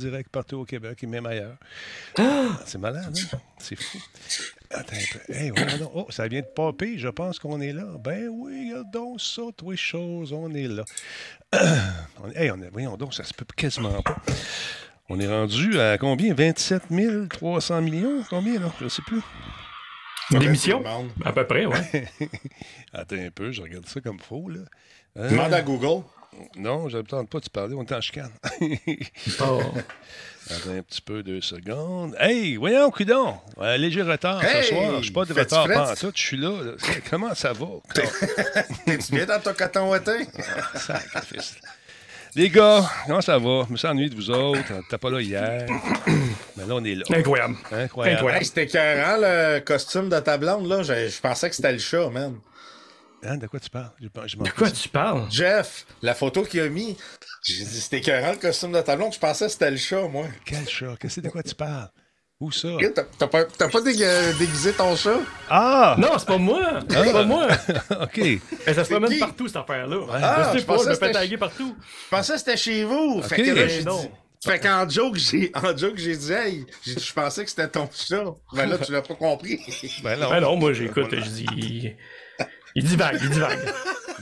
direct partout au Québec et même ailleurs. Ah! C'est malade, hein? C'est fou. Attends un peu. Hey, oh, ça vient de popper. Je pense qu'on est là. Ben oui, donc ça, tous les choses, on est là. hey, on est, voyons donc, ça se peut quasiment pas. On est rendu à combien? 27 300 millions? Combien, là? Je ne sais plus. L'émission? À peu près, ouais. Attends un peu, je regarde ça comme faux, là. Demande à Google. Non, je ne pas de te parler, on est en chicane. oh. Attends un petit peu, deux secondes. Hey, voyons, coudon. Un léger retard ce soir. Je suis pas de retard pas tout. Je suis là, Comment ça va? T'es-tu bien dans ton coton ouatin? Les gars, comment ça va? Je me suis ennuyé de vous autres. T'es pas là hier. Mais là, on est là. Incroyable. Incroyable. c'était écœurant, le costume de ta blonde. là. Je, je pensais que c'était le chat, man. Hein, de quoi tu parles? de quoi tu parles? Jeff, la photo qu'il a mis. J'ai dit, c'était écœurant le costume de ta blonde. Je pensais que c'était le chat, moi. Quel chat? Qu'est-ce de quoi tu parles? Où ça? T'as pas, pas déguisé ton chat? Ah! Non, c'est pas moi! C'est pas moi! OK. Et ça se promène partout, cette affaire-là. Ah, je, pas, je me fais taguer partout. Je pensais que c'était chez vous. Fait que là, j'ai dit... Fait qu'en joke, j'ai, en joke, j'ai dit, hey, je pensais que c'était ton chat. Ben là, tu l'as pas compris. Ben non. Ben non, moi, j'écoute, je dis, il divague, il divague.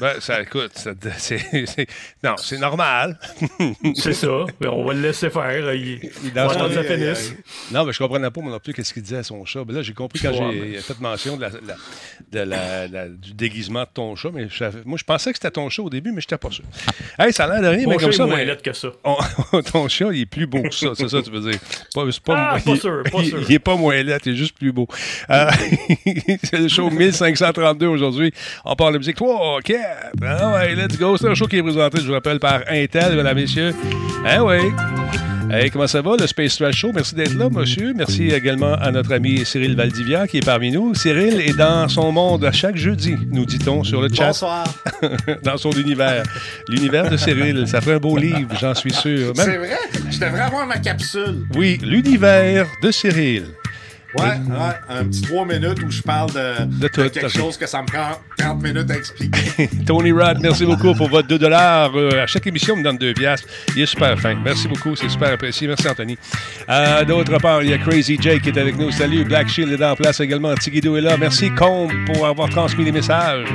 Ben, ça, écoute, c'est, non, c'est normal. c'est ça. On va le laisser faire. Il, il dans son... ça finisse. Non, mais je comprenais pas, moi non plus, qu'est-ce qu'il disait à son chat. Ben là, j'ai compris quand j'ai fait mention de la, de du déguisement de ton chat. Mais moi, je pensais que c'était ton chat au début, mais je n'étais pas sûr. Hey, ça a l'air de rien, mais comme ça. Est moins que ça. ton chat, il est plus beau que ça. C'est ça, tu veux dire. Pas, pas, ah, pas sûr, pas sûr. Il, est pas moins laid, il est juste plus beau. Euh, c'est le show 1532 aujourd'hui. On parle de musique 3, 4. Ah ouais, let's go. C'est un show qui est présenté, je vous rappelle, par Intel, mesdames, messieurs. Ah ouais. Hey, comment ça va, le Space Trash Show? Merci d'être là, monsieur. Merci également à notre ami Cyril Valdivia qui est parmi nous. Cyril est dans son monde à chaque jeudi, nous dit-on sur le chat. Bonsoir. dans son univers. L'univers de Cyril. Ça fait un beau livre, j'en suis sûr. C'est vrai? Je devrais avoir ma capsule. Oui, l'univers de Cyril. Ouais, ouais, un petit 3 minutes où je parle de, quelque chose que ça me prend 30 minutes à expliquer. Tony Rod, merci beaucoup pour votre 2 euh, à chaque émission, on me donne 2 piastres. Il est super fin. Merci beaucoup, c'est super apprécié. Merci, Anthony. Euh, d'autre part, il y a Crazy Jake qui est avec nous. Salut, Black Shield est en place également. Tiguido est là. Merci, Combe, pour avoir transmis les messages.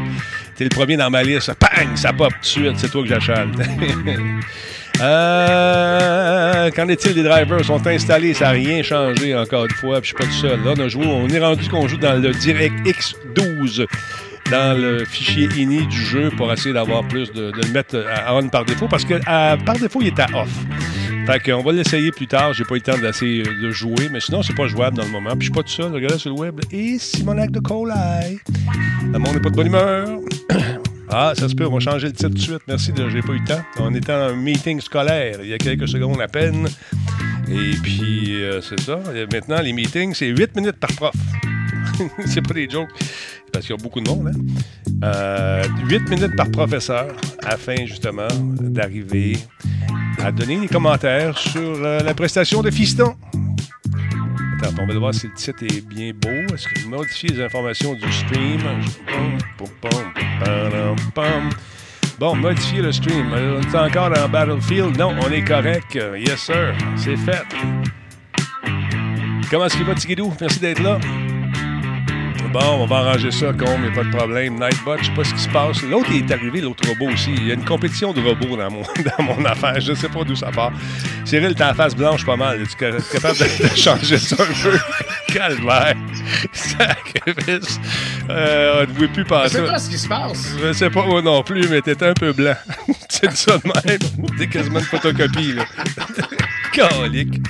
T'es le premier dans ma liste. Pang, ça pop tout de suite. C'est toi que j'achète. Euh, qu'en est-il des drivers? Sont installés, ça n'a rien changé encore une fois, puis je suis pas tout seul. Là, on, on est rendu qu'on joue dans le DirectX 12 dans le fichier ini du jeu pour essayer d'avoir plus de, le mettre à on par défaut parce que par défaut il est à off. Fait qu'on va l'essayer plus tard. J'ai pas eu le temps de jouer, mais sinon c'est pas jouable dans le moment. Puis je suis pas tout seul. Regardez sur le web. Et Simonac de Colai. Le monde n'est pas de bonne humeur. Ah, ça se peut, on va changer le titre tout de suite. Merci, j'ai pas eu le temps. On était en meeting scolaire il y a quelques secondes à peine. Et puis, euh, c'est ça. Maintenant, les meetings, c'est 8 minutes par prof. c'est pas des jokes, parce qu'il y a beaucoup de monde. Hein? 8 euh, minutes par professeur afin, justement, d'arriver à donner des commentaires sur euh, la prestation de Fiston. On va voir si le titre est bien beau. Est-ce que modifier les informations du stream? Bon, modifier le stream. On est encore dans Battlefield? Non, on est correct. Yes, sir. C'est fait. Comment est-ce qu'il va, Tigidou? Merci d'être là. Bon, on va arranger ça, con, mais pas de problème. Nightbot, je sais pas ce qui se passe. L'autre est arrivé, l'autre robot aussi. Il y a une compétition de robots dans mon, dans mon affaire. Je sais pas d'où ça part. Cyril, t'as la face blanche pas mal. Es-tu capable de, changer ça un peu? Calvaire. Sacrifice. Euh, on ne pouvait plus passer. Je sais pas ce qui se passe. Je sais pas moi non plus, mais t'étais un peu blanc. C'est ça de même. T'es quasiment une photocopie, là. Calique.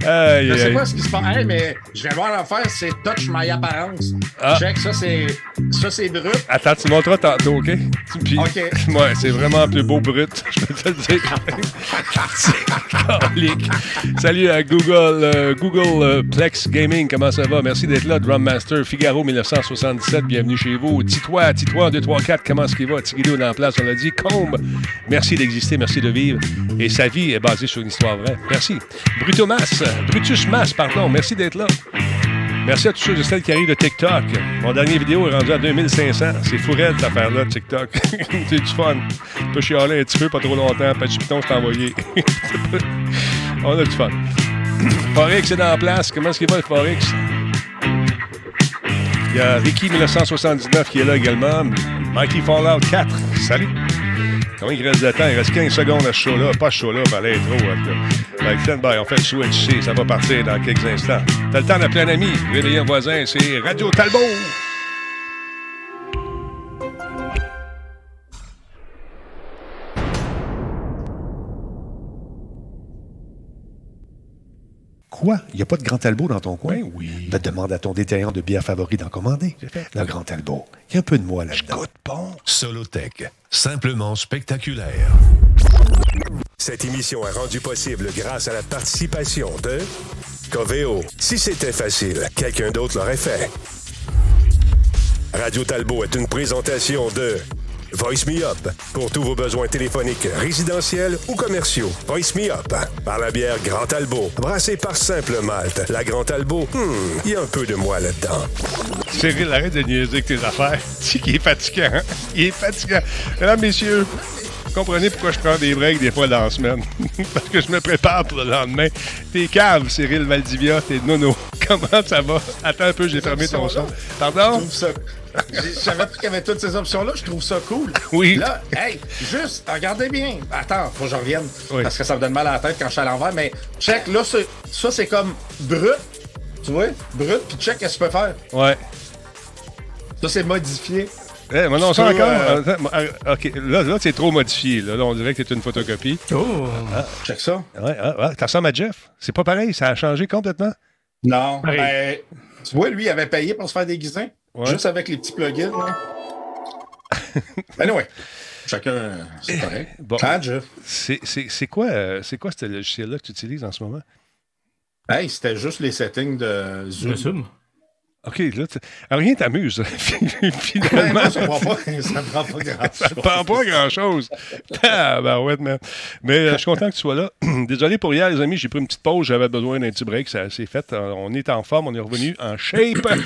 je sais pas ce qui se passe. mais je vais voir l'affaire, c'est Touch My Apparence. Ah. Check, ça c'est ça c'est brut. Attends, tu montreras tantôt, OK? Puis, OK. Ouais, c'est vraiment plus beau brut, je peux te le dire. Salut à Google, euh, Google euh, Plex Gaming, comment ça va? Merci d'être là, Drum Master, Figaro 1977, bienvenue chez vous. Titois, Titois 2, 3, 4, comment est-ce qu'il va? Tigidou dans la place, on l'a dit. Combe, merci d'exister, merci de vivre. Et sa vie est basée sur une histoire vraie. Merci. Brutus Mas, pardon, merci d'être là. Merci à tous ceux et celles qui arrivent de TikTok. Mon dernier vidéo est rendu à 2500. C'est fourré cette affaire-là, TikTok. c'est du fun. Tu peux chialer un petit peu, pas trop longtemps. Petit piton, je t'ai envoyé. On a du fun. Forex est en place. Comment est-ce qu'il va, le Forex? Il y a Ricky 1979 qui est là également. Mikey Fallout 4. Salut. Comment il reste de temps? Il reste 15 secondes à ce show-là. Pas ce show-là, mais l'intro. Ben, ben, on fait le switch Ça va partir dans quelques instants. T'as le temps d'appeler un ami. Réveiller un voisin. C'est Radio Talbot. Quoi? Il n'y a pas de Grand Talbot dans ton coin? Ben oui. Demander à ton détaillant de bière favori d'en commander. Le Grand Talbot. Il y a un peu de moi là-dedans. bon. Solotech. Simplement spectaculaire. Cette émission est rendue possible grâce à la participation de Coveo. Si c'était facile, quelqu'un d'autre l'aurait fait. Radio Talbot est une présentation de Voice Me Up pour tous vos besoins téléphoniques résidentiels ou commerciaux. Voice Me Up par la bière Grand Talbot, brassée par Simple Malte. La Grand Talbot, hmm, il y a un peu de moi là-dedans. Cyril, arrête de niaiser avec tes affaires. Tu qu'il est fatigant. Hein? Il est fatigant. Mesdames, messieurs, comprenez pourquoi je prends des breaks des fois dans la semaine. Parce que je me prépare pour le lendemain. T'es cave, Cyril Valdivia, t'es nono. Comment ça va? Attends un peu, j'ai fermé ton son. Pardon? Je savais pas qu'il y avait toutes ces options-là. Je trouve ça cool. Oui. Là, hey, juste, regardez bien. Attends, faut que je revienne. Parce que ça me donne mal à la tête quand je suis à l'envers. Mais check, là, ça, c'est comme brut. Tu vois? Brut, puis check, qu'est-ce que tu peux faire? Ouais. Ça, c'est modifié. Eh, mais non, ça encore? Euh, euh, OK, là, là c'est trop modifié. Là. on dirait que c'est une photocopie. Oh! Ah. Check ça. Ouais, ah, ça ressemble à Jeff. C'est pas pareil, ça a changé complètement. Non. Ben, tu vois, lui, il avait payé pour se faire déguiser. Juste avec les petits plugins. Anyway, chacun, c'est pareil. Bon. C'est quoi, euh, quoi ce logiciel-là que tu utilises en ce moment? Hey, c'était juste les settings de Zoom. De Zoom. OK, là, rien t'amuse, finalement. ça ne prend pas, grand-chose. ça prend pas grand-chose. ah, ben ouais, man. Mais euh, je suis content que tu sois là. Désolé pour hier, les amis, j'ai pris une petite pause. J'avais besoin d'un petit break. Ça s'est fait. Euh, on est en forme. On est revenu en shape.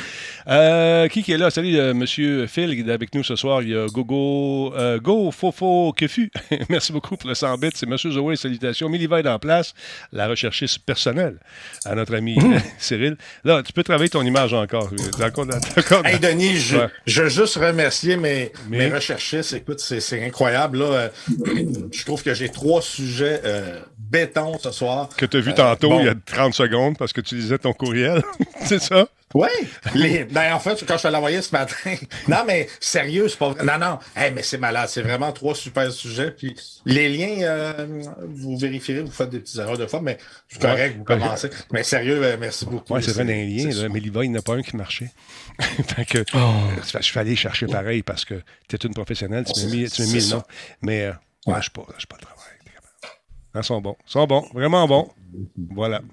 Euh, qui, qui est là? Salut, Monsieur Phil, qui est avec nous ce soir. Il y a Gogo, Go Fofo Kefu. Merci beaucoup pour le 100 bits. C'est Monsieur Zoé. Salutations. Milliva est en place. La recherchiste personnelle à notre ami. Cyril. Là, tu peux travailler ton image encore. Hey, Denis, je, veux juste remercier mes, mes recherchistes. Écoute, c'est incroyable. Là. Euh, je trouve que j'ai trois sujets euh, béton ce soir. Que tu as vu tantôt, euh, il y a 30 secondes, parce que tu lisais ton courriel. c'est ça? Oui. Ben, en fait, quand je te l'envoyais ce matin. non, mais sérieux, c'est pas vrai. Non, non. mais c'est malade. C'est vraiment trois super sujets. Puis les liens, euh, vous vérifierez, vous faites des petites erreurs de fois, mais c'est correct, vous commencez. Mais sérieux, euh, merci beaucoup. Oui, c'est vrai, un lien. Mais il n'y en a pas un qui marchait. fait que, oh. euh, je suis allé chercher pareil parce que tu es une professionnelle. Tu m'as mis, mis le nom. Mais euh, ouais. je ne pas, pas le travail. Ils sont bons. Ils sont bons. Vraiment bons. Voilà.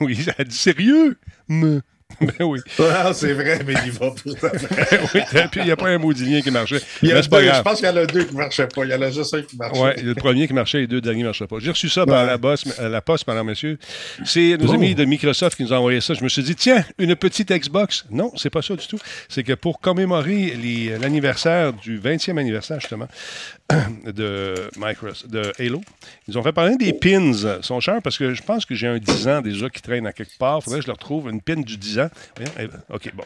Oui, ça a dit sérieux. Mais... Ben oui. Ah, c'est vrai, mais il va pour ça. Ben oui, puis il n'y a pas un maudit lien qui marchait. Il y a deux, je pense qu'il y en a deux qui ne marchaient pas. Il y en a juste un qui marchait. Oui, le premier qui marchait et les deux derniers ne marchaient pas. J'ai reçu ça par la, bosse, euh, la poste, madame, monsieur. C'est nos amis de Microsoft qui nous ont envoyé ça. Je me suis dit, tiens, une petite Xbox? Non, c'est pas ça du tout. C'est que pour commémorer l'anniversaire du 20e anniversaire, justement, de Microsoft, de Halo. Ils ont fait parler des pins. Ils sont chers parce que je pense que j'ai un 10 ans déjà qui traîne à quelque part. Il faudrait que je le retrouve, une pin du 10 ans. OK, bon.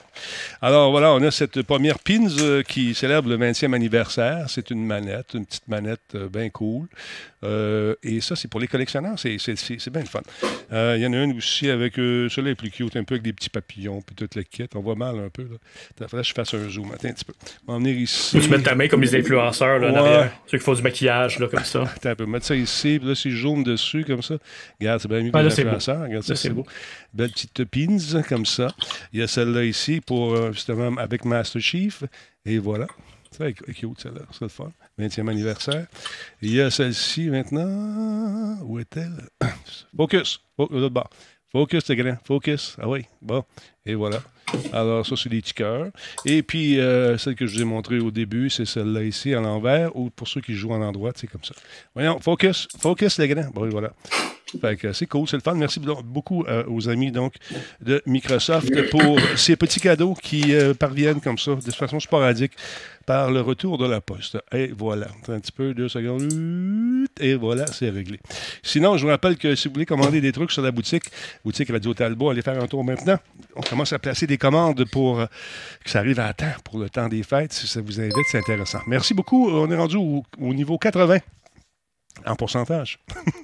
Alors voilà, on a cette première pins euh, qui célèbre le 20e anniversaire. C'est une manette, une petite manette euh, bien cool. Euh, et ça, c'est pour les collectionneurs. C'est bien le fun. Il y en a une aussi avec, celui-là est plus cute, un peu avec des petits papillons, puis toute la kit. On voit mal un peu. Là. Il faudrait que je fasse un zoom. Attends un petit peu. On va venir ici. Tu mets ta main comme les influenceurs, là, ceux qui font du maquillage, là, comme ça. Attends un peu, mettre ça ici, puis là, c'est jaune dessus, comme ça. Regarde, c'est bien mieux que ah, l'influenceur. Regarde ça, c'est beau. Belle petite pins, comme ça. Il y a celle-là ici, pour, euh, justement, avec Master Chief. Et voilà. C'est cute, celle-là. C'est le fun. 20e anniversaire. Il y a celle-ci maintenant. Où est-elle? Focus. Oh, l'autre bord. Focus, c'est grand. Focus. Ah oui. Bon. Et voilà. Alors, ça, c'est des petits cœurs. Et puis, euh, celle que je vous ai montrée au début, c'est celle-là ici, à l'envers, ou pour ceux qui jouent en endroit, c'est comme ça. Voyons, focus, focus, les grands. Bon, voilà. Fait que c'est cool, c'est le fun. Merci beaucoup euh, aux amis donc de Microsoft pour ces petits cadeaux qui euh, parviennent comme ça, de façon sporadique, par le retour de la poste. Et voilà. Un petit peu, deux secondes. Et voilà, c'est réglé. Sinon, je vous rappelle que si vous voulez commander des trucs sur la boutique, boutique Radio Talbot, allez faire un tour maintenant. On commence à placer des commandes pour euh, que ça arrive à temps pour le temps des fêtes. Si ça vous invite, c'est intéressant. Merci beaucoup. On est rendu au, au niveau 80 en pourcentage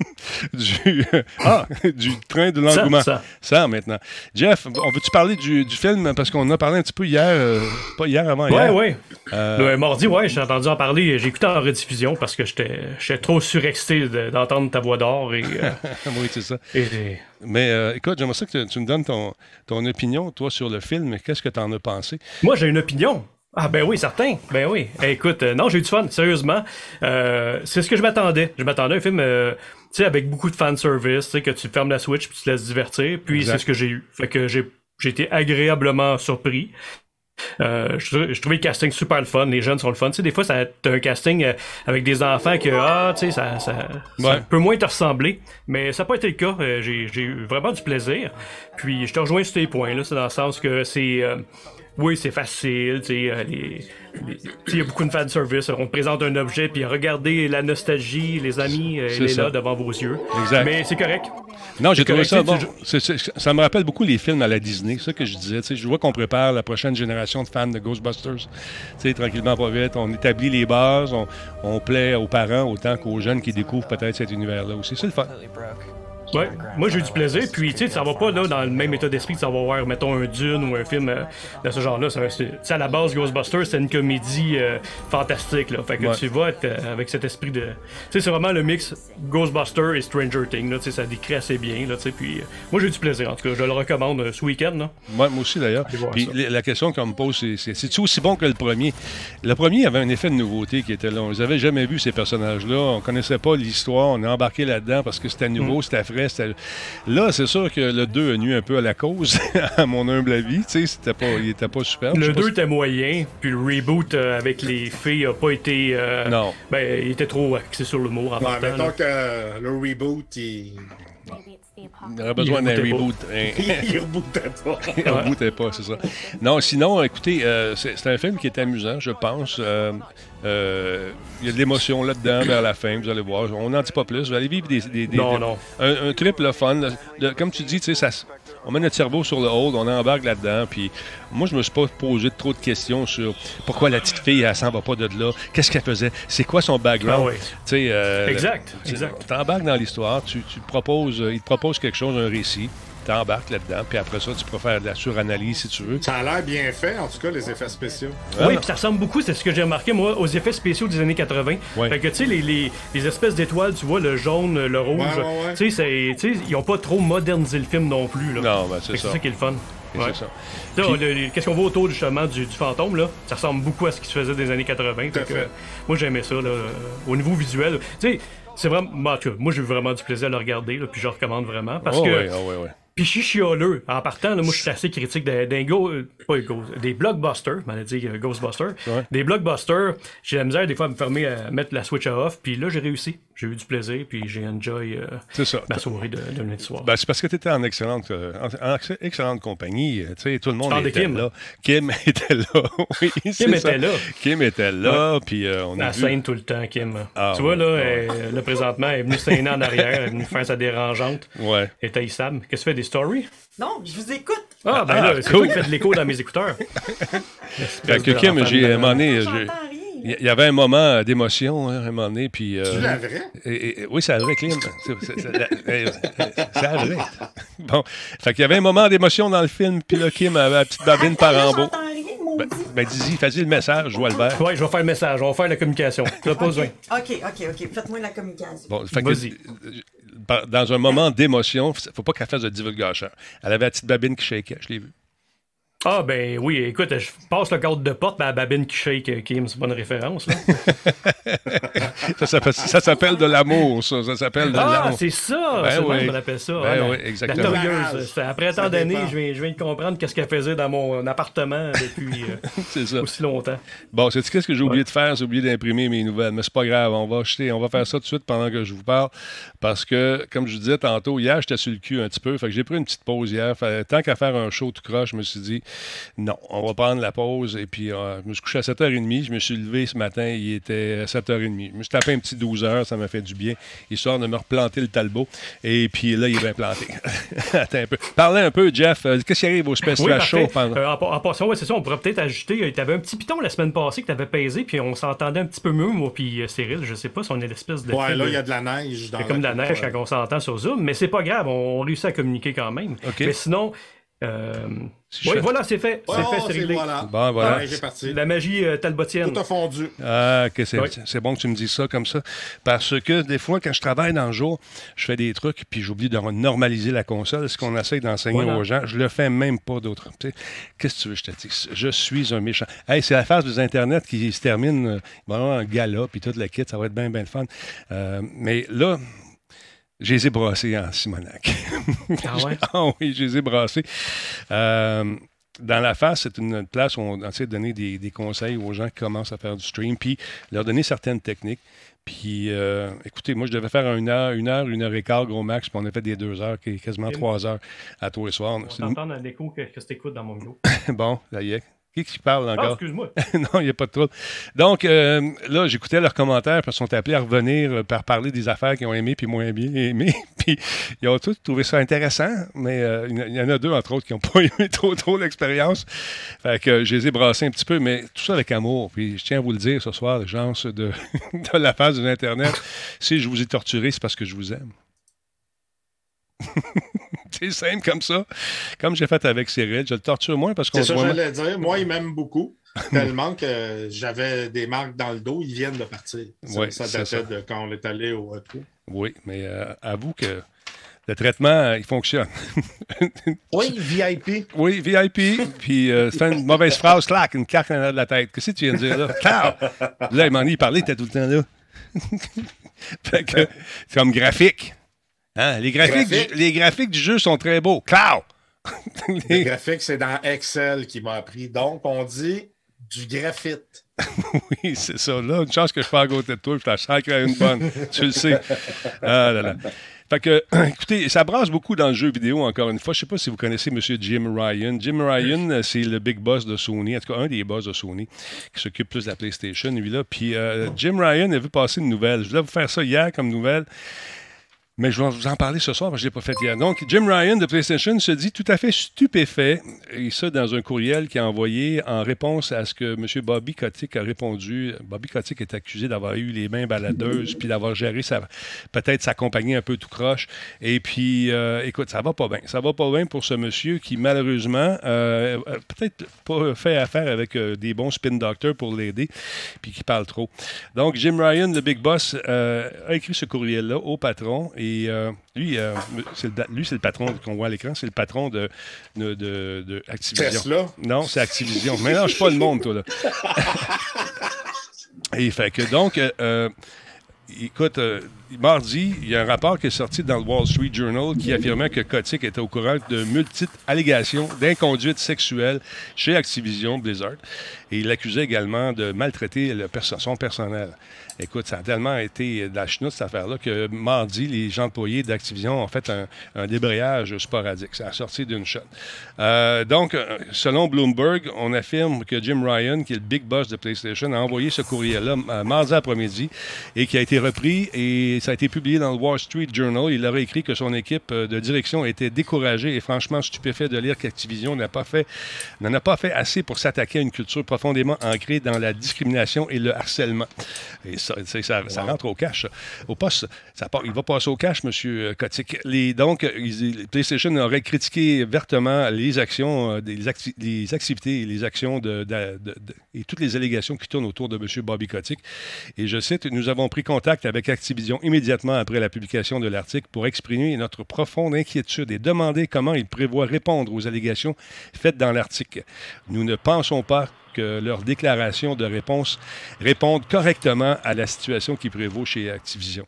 du, ah, du train de l'engouement. Ça, Ça, maintenant. Jeff, on veut-tu parler du, du film? Parce qu'on en a parlé un petit peu hier, euh, pas hier, avant hier. ouais. Euh, Le mardi, ouais, j'ai entendu en parler. J'ai écouté en rediffusion parce que j'étais trop surexcité de- d'entendre ta voix d'or. Et, euh, oui, c'est ça. et- et- Mais euh, écoute, j'aimerais ça que tu, tu me donnes ton, ton opinion, toi, sur le film. Qu'est-ce que tu en as pensé? Moi, j'ai une opinion. Ah ben oui, certain. Ben oui. Eh, écoute, euh, non, j'ai eu du fun, sérieusement. Euh, c'est ce que je m'attendais. Je m'attendais à un film, euh, tu sais, avec beaucoup de fanservice, tu sais, que tu fermes la Switch puis tu te laisses divertir. Puis c'est ce que j'ai eu. Fait que j'ai j'ai été agréablement surpris. Euh, je, trou- je trouvais le casting super le fun, les jeunes sont le fun. Tu sais, des fois, ça t'as un casting euh, avec des enfants que, ah, tu sais, ça, ça, peut moins te ressembler. Mais ça n'a pas été le cas. Euh, j'ai, j'ai eu vraiment du plaisir. Puis je te rejoins sur tes points, là. C'est dans le sens que c'est. Euh, oui, c'est facile, tu sais, euh, les- les- il y a beaucoup de fan service. On te présente un objet, puis regardez la nostalgie, les amis, euh, elle est ça. là devant vos yeux. Exact. Mais c'est correct. Non, j'ai trouvé ça tu bon. ça me rappelle beaucoup les films à la Disney, c'est ça que je disais. Tu sais, je vois qu'on prépare la prochaine génération de fans de Ghostbusters. Tu sais, tranquillement, pas vite. On établit les bases, on, on plaît aux parents autant qu'aux jeunes qui découvrent peut-être cet univers-là aussi. C'est le fun. Ouais, moi j'ai eu du plaisir, puis tu sais, ça va pas là dans le même état d'esprit que ça va voir, mettons, un Dune ou un film euh, de ce genre-là. C'est- Tu sais, à la base, Ghostbusters, c'est une comédie euh, fantastique, là. Fait que Ouais. tu vas être euh, avec cet esprit de. Tu sais, c'est vraiment le mix Ghostbusters et Stranger Things, là. Tu sais, ça décrit assez bien, là, tu sais. Puis euh, moi j'ai eu du plaisir, en tout cas. Je le recommande euh, ce week-end, là. Moi, moi aussi, d'ailleurs. Puis la question qu'on me pose, c'est c'est- c'est-tu aussi bon que le premier? Le premier avait un effet de nouveauté qui était là. On les avait jamais vus, ces personnages-là. On connaissait pas l'histoire. On est embarqué là-dedans parce que c'était Mm. nouveau, c'était frais. Là, c'est sûr que le 2 a nu un peu à la cause, à mon humble avis. Tu sais, c'était pas, il était pas super. Le sais pas 2 si- était moyen, puis le reboot euh, avec les filles a pas été. euh, Non. Ben, il était trop axé sur l'humour Ouais, là. que euh, le reboot, il. Il aurait besoin d'un reboot. Il rebootait pas. Il rebootait pas, c'est ça. Non, sinon, écoutez, euh, c'est un film qui est amusant, je pense. Euh, euh, Il y a de l'émotion là-dedans vers la fin, vous allez voir. On n'en dit pas plus. Vous allez vivre des. des- des- Non, des- non. Un, un trip le fun. là. De- comme tu dis, tu sais, ça, se- on met notre cerveau sur le hold, on embarque là-dedans. Puis moi, je me suis pas posé trop de questions sur pourquoi la petite fille, elle s'en va pas de là. Qu'est-ce qu'elle faisait? C'est quoi son background? Ah oui. Euh, Exact, tu exact. t'embarques dans l'histoire, tu, proposes, euh, il te propose quelque chose, un récit, t'embarques là-dedans, puis après ça, tu peux faire de la suranalyse si tu veux. Ça a l'air bien fait, en tout cas, les effets spéciaux. Ah, Oui, puis ça ressemble beaucoup, c'est ce que j'ai remarqué, moi, aux effets spéciaux des années 80. Ouais. Fait que, tu sais, les, les, les espèces d'étoiles, tu vois, le jaune, le rouge, Ouais, ouais, ouais. tu sais, c'est- tu sais, ils ont pas trop modernisé le film non plus, là. Non, ben, c'est ça. C'est ça qui est le fun. Ouais. c'est ça. Là, Puis- Qu'est-ce qu'on voit autour justement du, du fantôme là Ça ressemble beaucoup à ce qui se faisait des années 80. Tout à fait que, fait. euh, moi j'aimais ça là, euh, au niveau visuel. Tu sais, c'est vraiment. cas, moi j'ai eu vraiment du plaisir à le regarder là, puis je le recommande vraiment parce Oh, que. ouais, oh, ouais, ouais. Puis je suis chialeux. En partant, là, moi, je suis assez critique d'un d'un go, euh, pas go- des blockbusters, a dit euh, Ghostbusters. Ouais. Des blockbusters, j'ai la misère des fois à me fermer à mettre la switch à off, puis là, j'ai réussi. J'ai eu du plaisir, puis j'ai enjoy euh, C'est ça. ma soirée de, de lundi soir. Ben, c'est parce que tu étais en excellente, euh, en, en ex- excellente compagnie. euh, Tu sais, tout le monde parles de était Kim? là. Kim était là. oui, Kim c'est ça. était là. Kim était là. Puis euh, on a vu. scène tout le temps, Kim. Ah, tu vois, ouais, là, ouais. elle- là, présentement, elle est venue en arrière, elle est venue faire sa dérangeante. Ouais. Elle est haïssable. Qu'est-ce que tu fais, des stories? Non, je vous écoute. Ah, ben Ah, là, c'est cool. toi qui fais de l'écho dans mes écouteurs. Fait que Kim, j'ai il y- y avait un moment d'émotion, hein, à un moment donné, puis... euh, Tu la vraie? et- et- oui, c'est vrai, Kim. C'est- c'est- la- euh, C'est vrai. Bon, fait qu'il y avait un moment d'émotion dans le film, puis là, Kim avait la petite babine par en bas. Ben, ben dis-y, fais-y le message, je vois le vert. Ouais, je vais faire le message, on va faire la communication. Tu n'as pas besoin. Ok, ok, ok. Faites-moi la communication. Bon, fait que, euh, dans un moment d'émotion, faut pas qu'elle fasse de divulgation. Elle avait la petite babine qui shakeait, je l'ai vu. Ah, ben oui, écoute, je passe le cadre de porte, ben, la babine qui shake, euh, Kim, c'est pas une référence, là. Ça s'appelle, ça s'appelle de l'amour, ça. Ça s'appelle de Ah, l'amour. c'est ça! Ben c'est oui. qu'on appelle ça. Ben Ah, la- oui, exactement. La. C'est Après Ça tant d'années, je viens, je viens de comprendre qu'est-ce qu'elle faisait dans mon appartement depuis euh, C'est ça. aussi longtemps. Bon, c'est qu'est-ce que j'ai oublié de faire? J'ai oublié d'imprimer mes nouvelles, mais c'est pas grave. On va acheter, on va faire ça tout de suite pendant que je vous parle. Parce que, comme je vous disais tantôt, hier, j'étais sur le cul un petit peu. Fait que j'ai pris une petite pause hier. Fait- tant qu'à faire un show tout croche, je me suis dit, non, on va prendre la pause. Et puis, euh, je me suis couché à 7h30. Je me suis levé ce matin, il était 7h30. Je me suis tapé un petit 12 heures, ça m'a fait du bien, histoire de me replanter le talbot. Et puis là, il est bien planté. Attends un peu. Parlez un peu, Jeff. euh, Qu'est-ce qui arrive au Space Oui. Show? pendant- Euh, en, pa- en passant, ouais, c'est ça, on pourrait peut-être ajouter. Tu avais un petit piton la semaine passée que tu avais pesé, puis on s'entendait un petit peu mieux, moi, puis euh, Cyril. Je sais pas si on est l'espèce de. Ouais, là, il y a de la neige. Dans C'est comme de la neige euh, quand on s'entend sur Zoom, mais c'est pas grave, on, on réussit à communiquer quand même. OK. Mais sinon, euh, oui, voilà, c'est fait. Oh, c'est fait, c'est c'est réglé. voilà. Bon, voilà. La neige est partie. La magie euh, talbotienne. Tout a fondu. Ah, ok, c'est Oui. bon que tu me dises ça comme ça. Parce que des fois, quand je travaille dans le jour, je fais des trucs puis j'oublie de normaliser la console. Ce qu'on essaie d'enseigner Voilà. aux gens, je le fais même pas d'autres. Tu sais, Qu'est-ce que tu veux, que je te dis? Je suis un méchant. Hey, c'est la phase des Internet qui se termine. euh, Il va y avoir un gala puis toute la kit, ça va être bien, bien le fun. Euh, mais là, je les ai brassés en Simonac. Ah ouais? Ah oui, je les ai brassés. Euh, dans la face, c'est une place où on essaie de donner des, des conseils aux gens qui commencent à faire du stream, puis leur donner certaines techniques. Puis, euh, écoutez, moi, je devais faire une heure, une heure, une heure et quart, gros max, puis on a fait des deux heures, quasiment trois heures à tous les soirs. On t'entend dans l'écho que, que t'écoutes dans mon micro. Bon, ça y est. Qui qui parle Ah, encore? excuse-moi. non, il n'y a pas de trouble. Donc, euh, là, j'écoutais leurs commentaires, puis ils sont appelés à revenir euh, par parler des affaires qu'ils ont aimées puis moins bien aimées. puis, ils ont tous trouvé ça intéressant, mais euh, il y en a- deux, entre autres, qui n'ont pas aimé trop, trop l'expérience. Fait que euh, je les ai brassés un petit peu, mais tout ça avec amour. Puis, je tiens à vous le dire ce soir, les gens de, de la phase de l'Internet, si je vous ai torturé, c'est parce que je vous aime. c'est simple comme ça. Comme j'ai fait avec Cyril, je le torture moins parce qu'on C'est ça que j'allais dire. Moi, il m'aime beaucoup. Tellement que j'avais des marques dans le dos, ils viennent de partir. Ça, Ouais, ça datait ça. de quand on est allé au retour. Oui, mais euh, avoue que le traitement, il fonctionne. Oui, VIP. oui, VIP, puis euh, tu fais une mauvaise phrase, clac, une arrière de la tête. Qu'est-ce que tu viens de dire là? Clac! Là, il m'en y parlait, t'es tout le temps là. fait que, c'est comme graphique. Hein, Les, graphiques Graphique. Du, les graphiques? du jeu sont très beaux. Le Les- graphique, c'est dans Excel qui m'a appris. Donc, on dit du graphite. oui, c'est ça. Là, une chance que je pas à côté de toi, je t'ai sacré à une bonne. tu le sais. Ah là là. Fait que, écoutez, ça brasse beaucoup dans le jeu vidéo, encore une fois. Je sais pas si vous connaissez M. Jim Ryan. Jim Ryan, euh, c'est le big boss de Sony, en tout cas, un des boss de Sony, qui s'occupe plus de la PlayStation, lui-là. Puis euh, Jim Ryan a vu passer une nouvelle. Je voulais vous faire ça hier comme nouvelle. Mais je vais vous en parler ce soir parce que je ne l'ai pas fait hier. Donc, Jim Ryan de PlayStation se dit tout à fait stupéfait, et ça dans un courriel qu'il a envoyé en réponse à ce que M. Bobby Kotick a répondu. Bobby Kotick est accusé d'avoir eu les mains baladeuses puis d'avoir géré peut-être sa compagnie un peu tout croche. Et puis, euh, écoute, ça va pas bien. Ça va pas bien pour ce monsieur qui, malheureusement, euh, a peut-être pas fait affaire avec euh, des bons spin doctors pour l'aider, puis qui parle trop. Donc, Jim Ryan, le big boss, euh, a écrit ce courriel-là au patron. Et euh, lui, euh, c'est le, lui, c'est le patron qu'on voit à l'écran, c'est le patron de, de, de- de Activision. Tesla? Non, c'est Activision. Mélange pas le monde, toi, là. Et fait que donc, euh, écoute, mardi, il y a un rapport qui est sorti dans le Wall Street Journal qui affirmait que Kotick était au courant de multiples allégations d'inconduite sexuelle chez Activision Blizzard. Et il l'accusait également de maltraiter le perso- son personnel. Écoute, ça a tellement été de la chenoute, cette affaire-là, que mardi, les gens employés d'Activision ont fait un, un débrayage sporadique. Ça a sorti d'une shot. Euh, donc, euh, selon Bloomberg, on affirme que Jim Ryan, qui est le big boss de PlayStation, a envoyé ce courriel-là euh, mardi après-midi et qui a été repris et ça a été publié dans le Wall Street Journal. Il aurait écrit que son équipe euh, de direction était découragée et franchement stupéfait de lire qu'Activision n'a pas fait, n'en a pas fait assez pour s'attaquer à une culture profondément ancrée dans la discrimination et le harcèlement. Et ça, rentre au cash. Au poste, ça part- il va passer au cash, M. Kotick. Les, donc, euh, ils- PlayStation aurait critiqué vertement les actions, euh, acti- les activités et les actions de, de- de- de- et toutes les allégations qui tournent autour de M. Bobby Kotick. Et je cite, nous avons pris contact avec Activision immédiatement après la publication de l'article pour exprimer notre profonde inquiétude et demander comment il prévoit répondre aux allégations faites dans l'article. Nous ne pensons pas que leurs déclarations de réponse répondent correctement à la situation qui prévaut chez Activision.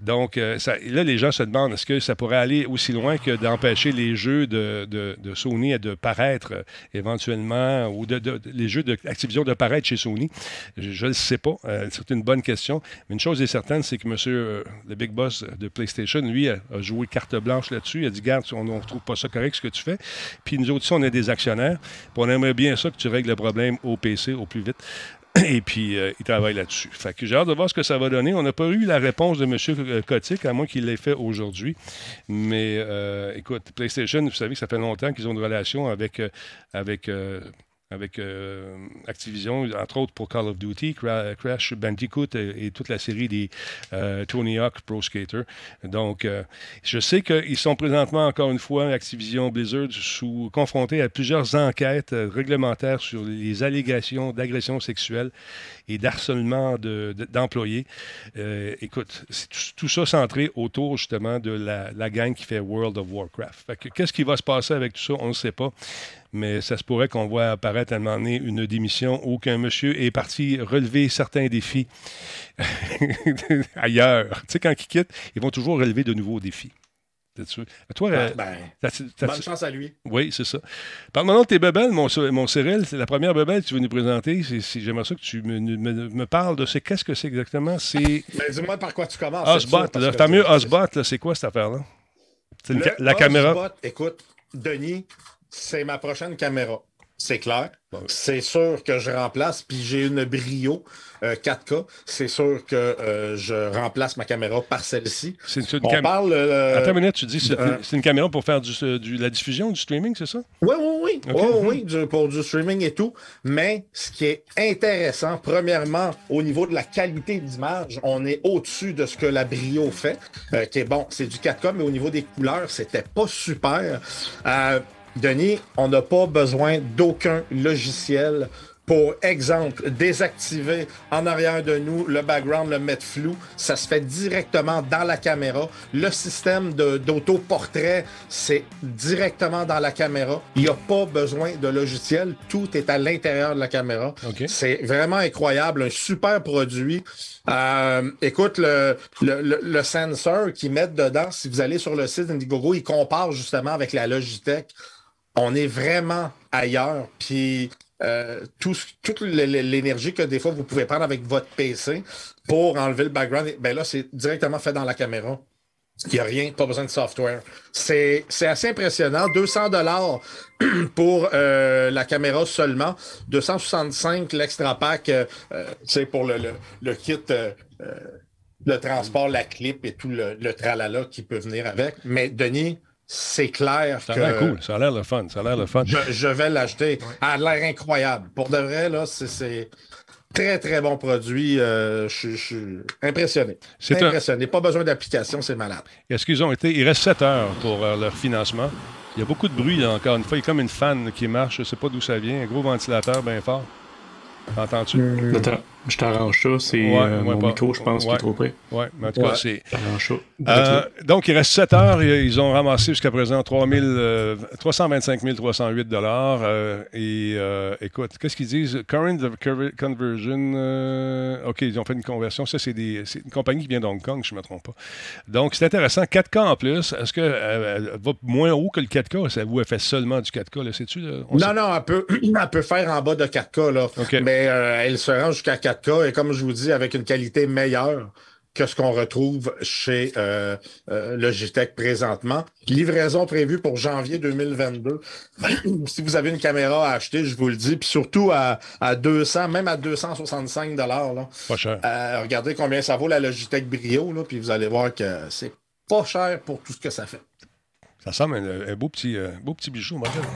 Donc, euh, là, les gens se demandent est-ce que ça pourrait aller aussi loin que d'empêcher les jeux de, Sony de paraître euh, éventuellement ou les jeux d'Activision de paraître chez Sony? Je ne sais pas. Euh, c'est une bonne question. Mais une chose est certaine, c'est que monsieur le big boss de PlayStation, lui, a, joué carte blanche là-dessus. Il a dit Garde, on ne trouve pas ça correct ce que tu fais. Puis nous autres, on est des actionnaires. Puis on aimerait bien ça que tu règles le problème au PC au plus vite. Et puis, euh, il travaille là-dessus. Fait que j'ai hâte de voir ce que ça va donner. On n'a pas eu la réponse de M. Kotick, à moins qu'il l'ait fait aujourd'hui. Mais euh, écoute, PlayStation, vous savez que ça fait longtemps qu'ils ont une relation avec, euh, avec, avec euh, Activision, entre autres pour Call of Duty, Cra- Crash Bandicoot et, toute la série des euh, Tony Hawk Pro Skater. Donc, euh, je sais qu'ils sont présentement, encore une fois, Activision Blizzard, sous, confrontés à plusieurs enquêtes réglementaires sur les allégations d'agression sexuelle et d'harcèlement de- de- d'employés. Euh, écoute, c'est tout, ça centré autour justement de la, gang qui fait World of Warcraft. Qu'est-ce qui va se passer avec tout ça, on ne sait pas. Mais ça se pourrait qu'on voit apparaître à un moment donné une démission ou qu'un monsieur est parti relever certains défis ailleurs. Tu sais, quand ils quittent, ils vont toujours relever de nouveaux défis. T'es-tu- Toi, euh, Ben, bonne chance à lui. oui, c'est ça. Parle-moi de tes bebelles, mon, mon Cyril. C'est la première bebelle que tu veux nous présenter. J'aimerais ça que tu me, me- me parles de ce qu'est-ce que c'est exactement? C'est Ben, dis-moi par quoi tu commences. sûr, Osbot. que- fameux Osbot, c'est quoi cette affaire-là? La caméra. Osbot, écoute, Denis, c'est ma prochaine caméra. C'est clair. C'est sûr que je remplace, puis j'ai une Brio euh, 4K. C'est sûr que euh, je remplace ma caméra par celle-ci. C'est une On parle. euh, Attends une minute, tu dis c'est euh, c'est une caméra pour faire du, du- la diffusion, du streaming, c'est ça? Oui, oui, oui. Oui, oui, du- pour du streaming et tout. Mais ce qui est intéressant, premièrement, au niveau de la qualité d'image, on est au-dessus de ce que la Brio fait. euh, qui est bon, c'est du 4K, mais au niveau des couleurs, c'était pas super. Denis, on n'a pas besoin d'aucun logiciel pour exemple, désactiver en arrière de nous le background, le mettre flou, ça se fait directement dans la caméra. Le système de- d'auto-portrait, c'est directement dans la caméra. Il n'y a pas besoin de logiciel. Tout est à l'intérieur de la caméra. C'est vraiment incroyable. Un super produit. Euh, écoute, le, le, le, le sensor qu'ils mettent dedans, si vous allez sur le site d'Indiegogo, il compare justement avec la Logitech. On est vraiment ailleurs. Puis euh, toute l'énergie que des fois vous pouvez prendre avec votre PC pour enlever le background, ben là, c'est directement fait dans la caméra. Il n'y a rien, pas besoin de software. C'est c'est assez impressionnant. 200 dollars pour euh, la caméra seulement. 265 l'extra pack, euh, euh, c'est pour le, kit, le transport, la clip et tout le tralala qui peut venir avec. Mais Denis, c'est clair Ça a que cool, ça a l'air le fun, ça a l'air le fun. je, je vais l'acheter. Elle a l'air incroyable. Pour de vrai, là, c'est- très, très bon produit. Euh, je je suis impressionné. C'est un- impressionné. Pas besoin d'application, c'est malade. Est-ce qu'ils ont été. Il reste 7 heures pour euh, leur financement. Il y a beaucoup de bruit, là, encore une fois. Il y a comme une fan qui marche. Je ne sais pas d'où ça vient. Un gros ventilateur bien fort. Entends-tu? Attends, je t'arrange ça. C'est Ouais, euh, ouais, mon pas- micro, je pense, qui ouais. est trop près. Oui, mais en tout cas, c'est. Euh, donc, il reste 7 heures. Ils ont ramassé jusqu'à présent 3 000, euh, 325 308 dollars. euh, et euh, écoute, qu'est-ce qu'ils disent? Current conver- conversion. euh, OK, ils ont fait une conversion. Ça, c'est des- c'est une compagnie qui vient d'Hong Kong, je ne me trompe pas. Donc, c'est intéressant. 4K en plus. Est-ce qu'elle va moins haut que le 4K? Ça vous elle fait seulement du 4K? Là, sais-tu? là? On sait- Non, non, elle peut, elle peut faire en bas de 4K, là. OK. Mais euh, elle se rend jusqu'à 4K et comme je vous dis, avec une qualité meilleure que ce qu'on retrouve chez euh, euh, Logitech présentement. Livraison prévue pour janvier 2022. si vous avez une caméra à acheter, je vous le dis, puis surtout à, à 200, même à 265 dollars. là. Pas cher. Euh, regardez combien ça vaut la Logitech Brio, là, puis vous allez voir que c'est pas cher pour tout ce que ça fait. Ça semble un, un beau, petit, beau petit bijou. On va, regarder.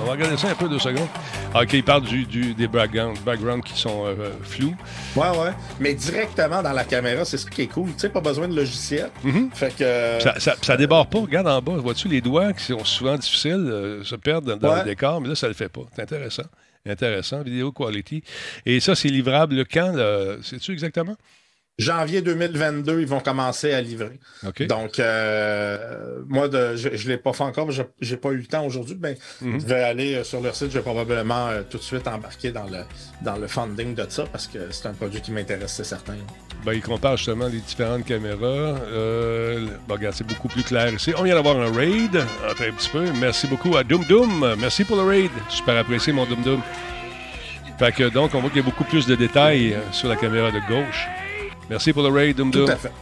On va regarder ça un peu deux secondes. Ah, OK, il parle du, du- des backgrounds, qui sont euh, euh, flous. Ouais, ouais. Mais directement dans la caméra, c'est ça qui est cool. Tu sais, pas besoin de logiciel. Mhm. Fait que. Ça, ça, ça déborde pas. Regarde en bas. Vois-tu les doigts qui sont souvent difficiles euh, se perdent dans, dans Ouais. le décor, mais là, ça le fait pas. C'est intéressant. Intéressant. Vidéo quality. Et ça, c'est livrable quand? Sais-tu exactement? Janvier 2022, ils vont commencer à livrer. Donc, euh, moi, de, je ne l'ai pas fait encore, je n'ai pas eu le temps aujourd'hui, mais Mhm. je vais aller euh, sur leur site, je vais probablement euh, tout de suite embarquer dans le, dans le funding de ça parce que c'est un produit qui m'intéresse, c'est certain. Ben, il compare justement les différentes caméras. Euh, bon, regarde, c'est beaucoup plus clair ici. On vient d'avoir un raid. Attends un petit peu. Merci beaucoup à Doom Doom. Merci pour le raid. Super apprécié, mon Doom Doom. Fait que donc, on voit qu'il y a beaucoup plus de détails euh, sur la caméra de gauche. Merci pour le raid, Doom Tout Doom. à fait.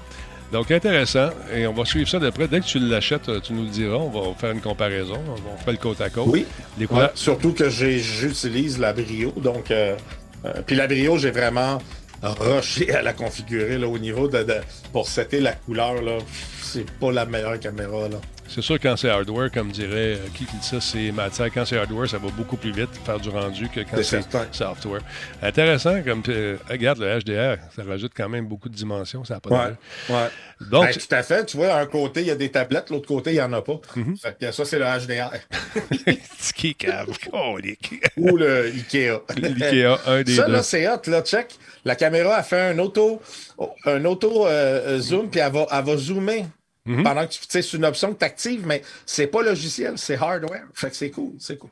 Donc, intéressant. Et on va suivre ça de près. Dès que tu l'achètes, euh, tu nous le diras. On va faire une comparaison. On va faire le côte à côte. Oui. Les Ouais, couleurs. surtout que j'utilise la Brio. Donc, euh, euh, puis la Brio, j'ai vraiment rushé à la configurer là, au niveau de, de- pour setter la couleur. là. C'est pas la meilleure caméra. Là. C'est sûr, quand c'est hardware, comme dirait euh, qui qui dit ça, c'est Mathieu. Quand c'est hardware, ça va beaucoup plus vite faire du rendu que quand C'est software. Intéressant, comme euh, regarde le HDR, ça rajoute quand même beaucoup de dimensions, ça n'a pas Ouais. Donc, Ben, tout à fait. Tu vois, un côté, il y a des tablettes, l'autre côté, il n'y en a pas. Mhm. Fait que ça, c'est le HDR. qui cave. Ou le Ikea. L'IKEA, un des Ça, deux. là, c'est hot, là, check. La caméra a fait un auto, un auto euh, zoom, puis elle va, elle va zoomer. Mhm. Pendant que tu sais, c'est une option que tu actives, mais c'est pas logiciel, c'est hardware. Fait que c'est cool, c'est cool.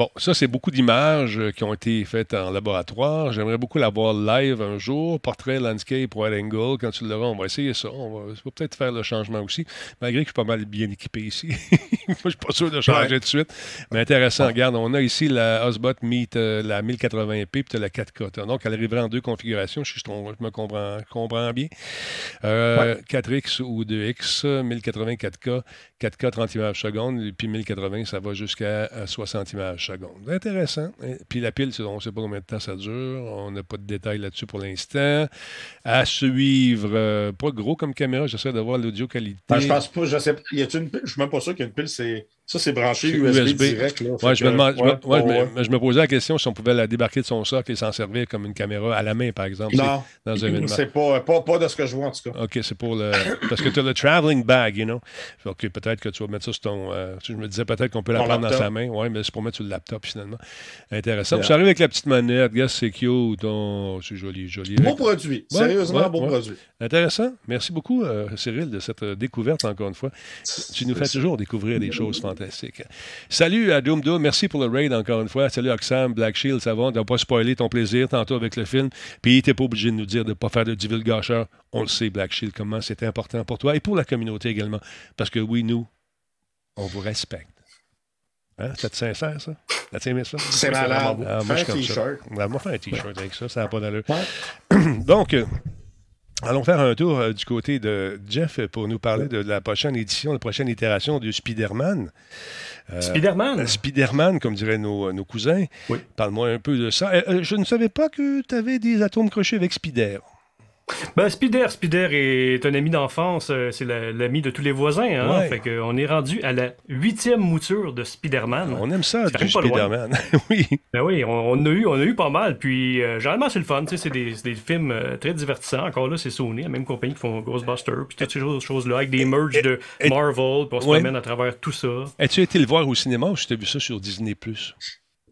Bon, ça, c'est beaucoup d'images euh, qui ont été faites en laboratoire. J'aimerais beaucoup la voir live un jour. Portrait, landscape, wide angle. Quand tu l'auras, on va essayer ça. On va, peut-être faire le changement aussi, malgré que je suis pas mal bien équipé ici. Moi, je suis pas sûr de changer Ouais. tout de suite. Mais intéressant. Regarde, on a ici la Osbot Meet, euh, la 1080p, puis la 4K. T'as- Donc, elle arriverait en deux configurations, si je, me comprends, comprends bien. Euh, 4X ou 2X, 1080 4K, 4K 30 images secondes, puis 1080, ça va jusqu'à euh, 60 images secondes. Intéressant. Puis la pile, on ne sait pas combien de temps ça dure. On n'a pas de détails là-dessus pour l'instant. À suivre, euh, pas gros comme caméra, j'essaie de voir l'audio qualité. Ben, je pense pas, je sais pas. Y a-t-il une pile? Je suis même pas sûr qu'il a pile, c'est. Ça, c'est branché USB, USB. direct. Là, Ouais, Fait je, me que, demande- je me- ouais, ouais, je me- ouais. mais je me posais la question si on pouvait la débarquer de son socle et s'en servir comme une caméra à la main, par exemple. Non, C'est Dans un c'est pas, pas, pas de ce que je vois en tout cas. OK, c'est pour le. Parce que tu as le traveling bag, you know. OK, peut-être que tu vas mettre ça sur ton. euh, je me disais peut-être qu'on peut la prendre dans sa main. Oui, mais c'est pour mettre sur le laptop finalement. Intéressant. Yeah. J'arrive avec la petite manette. Regarde, c'est cute. Oh, c'est joli, joli. Beau produit. Sérieusement, beau produit. Intéressant. Merci beaucoup, euh, Cyril, de cette euh, découverte, encore une fois. Tu nous fais toujours découvrir des choses fantastiques. Salut à Doom Doom. Merci pour le raid, encore une fois. Salut Oxam, Black Shield, ça va? On n'a pas spoilé ton plaisir tantôt avec le film. Puis, t'es pas obligé de nous dire de ne pas faire de divulgacheur. On le sait, Black Shield, comment c'est important pour toi et pour la communauté également. Parce que oui, nous, on vous respecte. Hein? C'est sincère, ça? As-tu aimé ça? C'est malade. Ah, moi, Fais je un t-shirt. Ouais, moi, faire un t-shirt avec ça, ça n'a pas d'allure. Ouais. Donc, euh, allons faire un tour euh, du côté de Jeff pour nous parler de la prochaine édition, la prochaine itération du Spider-Man. Euh, Spider-Man? euh, Spider-Man, comme diraient nos, nos cousins. Oui. Parle-moi un peu de ça. Euh, je ne savais pas que tu avais des atomes crochés avec Spider. Ben, Spider, Spider est un ami d'enfance, euh, c'est la- l'ami de tous les voisins. Hein? Ouais. Fait qu'on est rendu à la huitième mouture de Spider-Man. On aime ça, du. Spider-Man. oui. Ben oui, on, on a eu, on a eu pas mal. Puis, euh, généralement, c'est le fun. tu sais, C'est des, films euh, très divertissants. Encore là, c'est Sony, la même compagnie qui font Ghostbusters, puis toutes ces choses- choses-là, avec des merges de Marvel, puis on se Ouais. promène à travers tout ça. As-tu été le voir au cinéma ou tu as vu ça sur Disney+.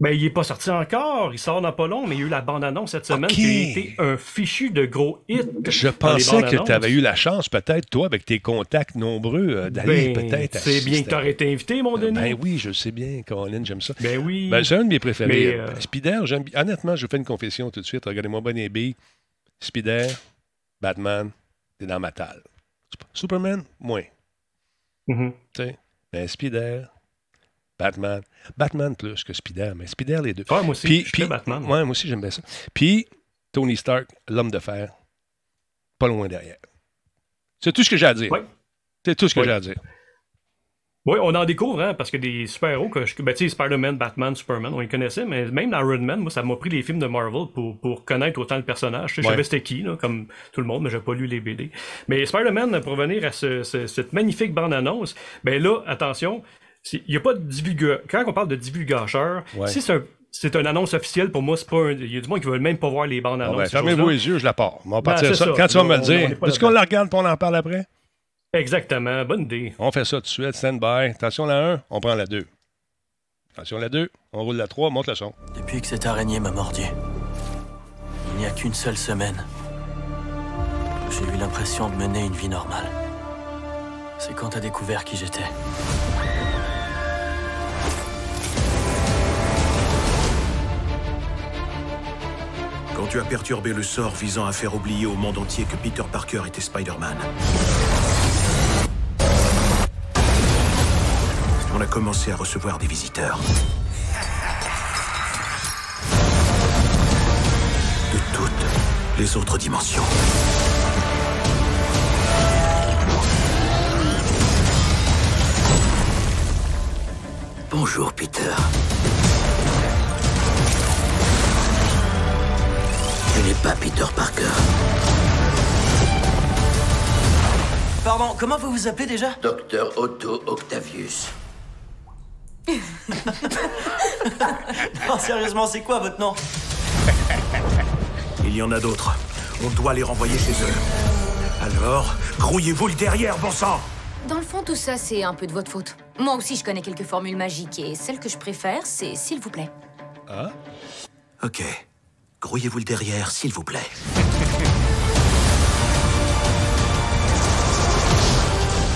Ben, il est pas sorti encore. Il sort dans pas long, mais il y a eu la bande-annonce cette semaine Ok. qui a été un fichu de gros hit. Je pensais que tu avais eu la chance, peut-être, toi, avec tes contacts nombreux, euh, d'aller Ben, peut-être à C'est bien que assister. t'aurais été invité, mon Denis. Ben oui, je le sais bien, Caroline, j'aime ça. Ben oui. Ben, c'est un de mes préférés. Mais, euh, Spider, j'aime honnêtement, je vous fais une confession tout de suite. Regardez-moi bonne et. Spider, Batman, c'est dans ma table. Sup- Superman, moins. Mhm. tu sais. Mais Spider, Batman. Batman plus que Spider, mais Spider les deux. Ouais, moi aussi, Puis- Batman. Ouais, moi aussi, j'aime bien ça. Puis, Tony Stark, l'homme de fer, pas loin derrière. C'est tout ce que j'ai à dire. Ouais. C'est tout ce que Ouais. j'ai à dire. Oui, on en découvre, hein, parce que des super-héros, que je- ben, tu sais, Spider-Man, Batman, Superman, on les connaissait, mais même Iron Man, moi, ça m'a pris les films de Marvel pour, pour connaître autant le personnage. Je Ouais. savais c'était qui, là, comme tout le monde, mais j'ai pas lu les BD. Mais Spider-Man, pour revenir à ce- ce- cette magnifique bande-annonce, ben là, attention, il n'y a pas de divulga... Quand on parle de divulgacheur, Ouais. si c'est un c'est une annonce officielle, pour moi, c'est pas un... Il y a du monde qui veut même pas voir les bandes annonces. ben, ces Fermez-vous les yeux, je la pars. On va Ben, partir c'est ça. ça. Quand tu vas me le dire, est-ce qu'on la regarde et on en parle après? Exactement, bonne idée. On fait ça tout de suite, stand by. Attention la 1, on prend la 2. Attention la 2, on roule la 3, monte le son. Depuis que cette araignée m'a mordu, il n'y a qu'une seule semaine j'ai eu l'impression de mener une vie normale. C'est quand t'as découvert qui j'étais. Tu as perturbé le sort visant à faire oublier au monde entier que Peter Parker était Spider-Man. On a commencé à recevoir des visiteurs. De toutes les autres dimensions. Bonjour, Peter. Je n'ai pas Peter Parker. Pardon, comment vous vous appelez déjà? Docteur Otto Octavius. non, sérieusement, c'est quoi votre nom? Il y en a d'autres. On doit les renvoyer chez eux. Alors, grouillez-vous le derrière, bon sang Dans le fond, tout ça, c'est un peu de votre faute. Moi aussi, je connais quelques formules magiques et celle que je préfère, c'est s'il vous plaît. Ah? Ok. Grouillez-vous le derrière, s'il vous plaît.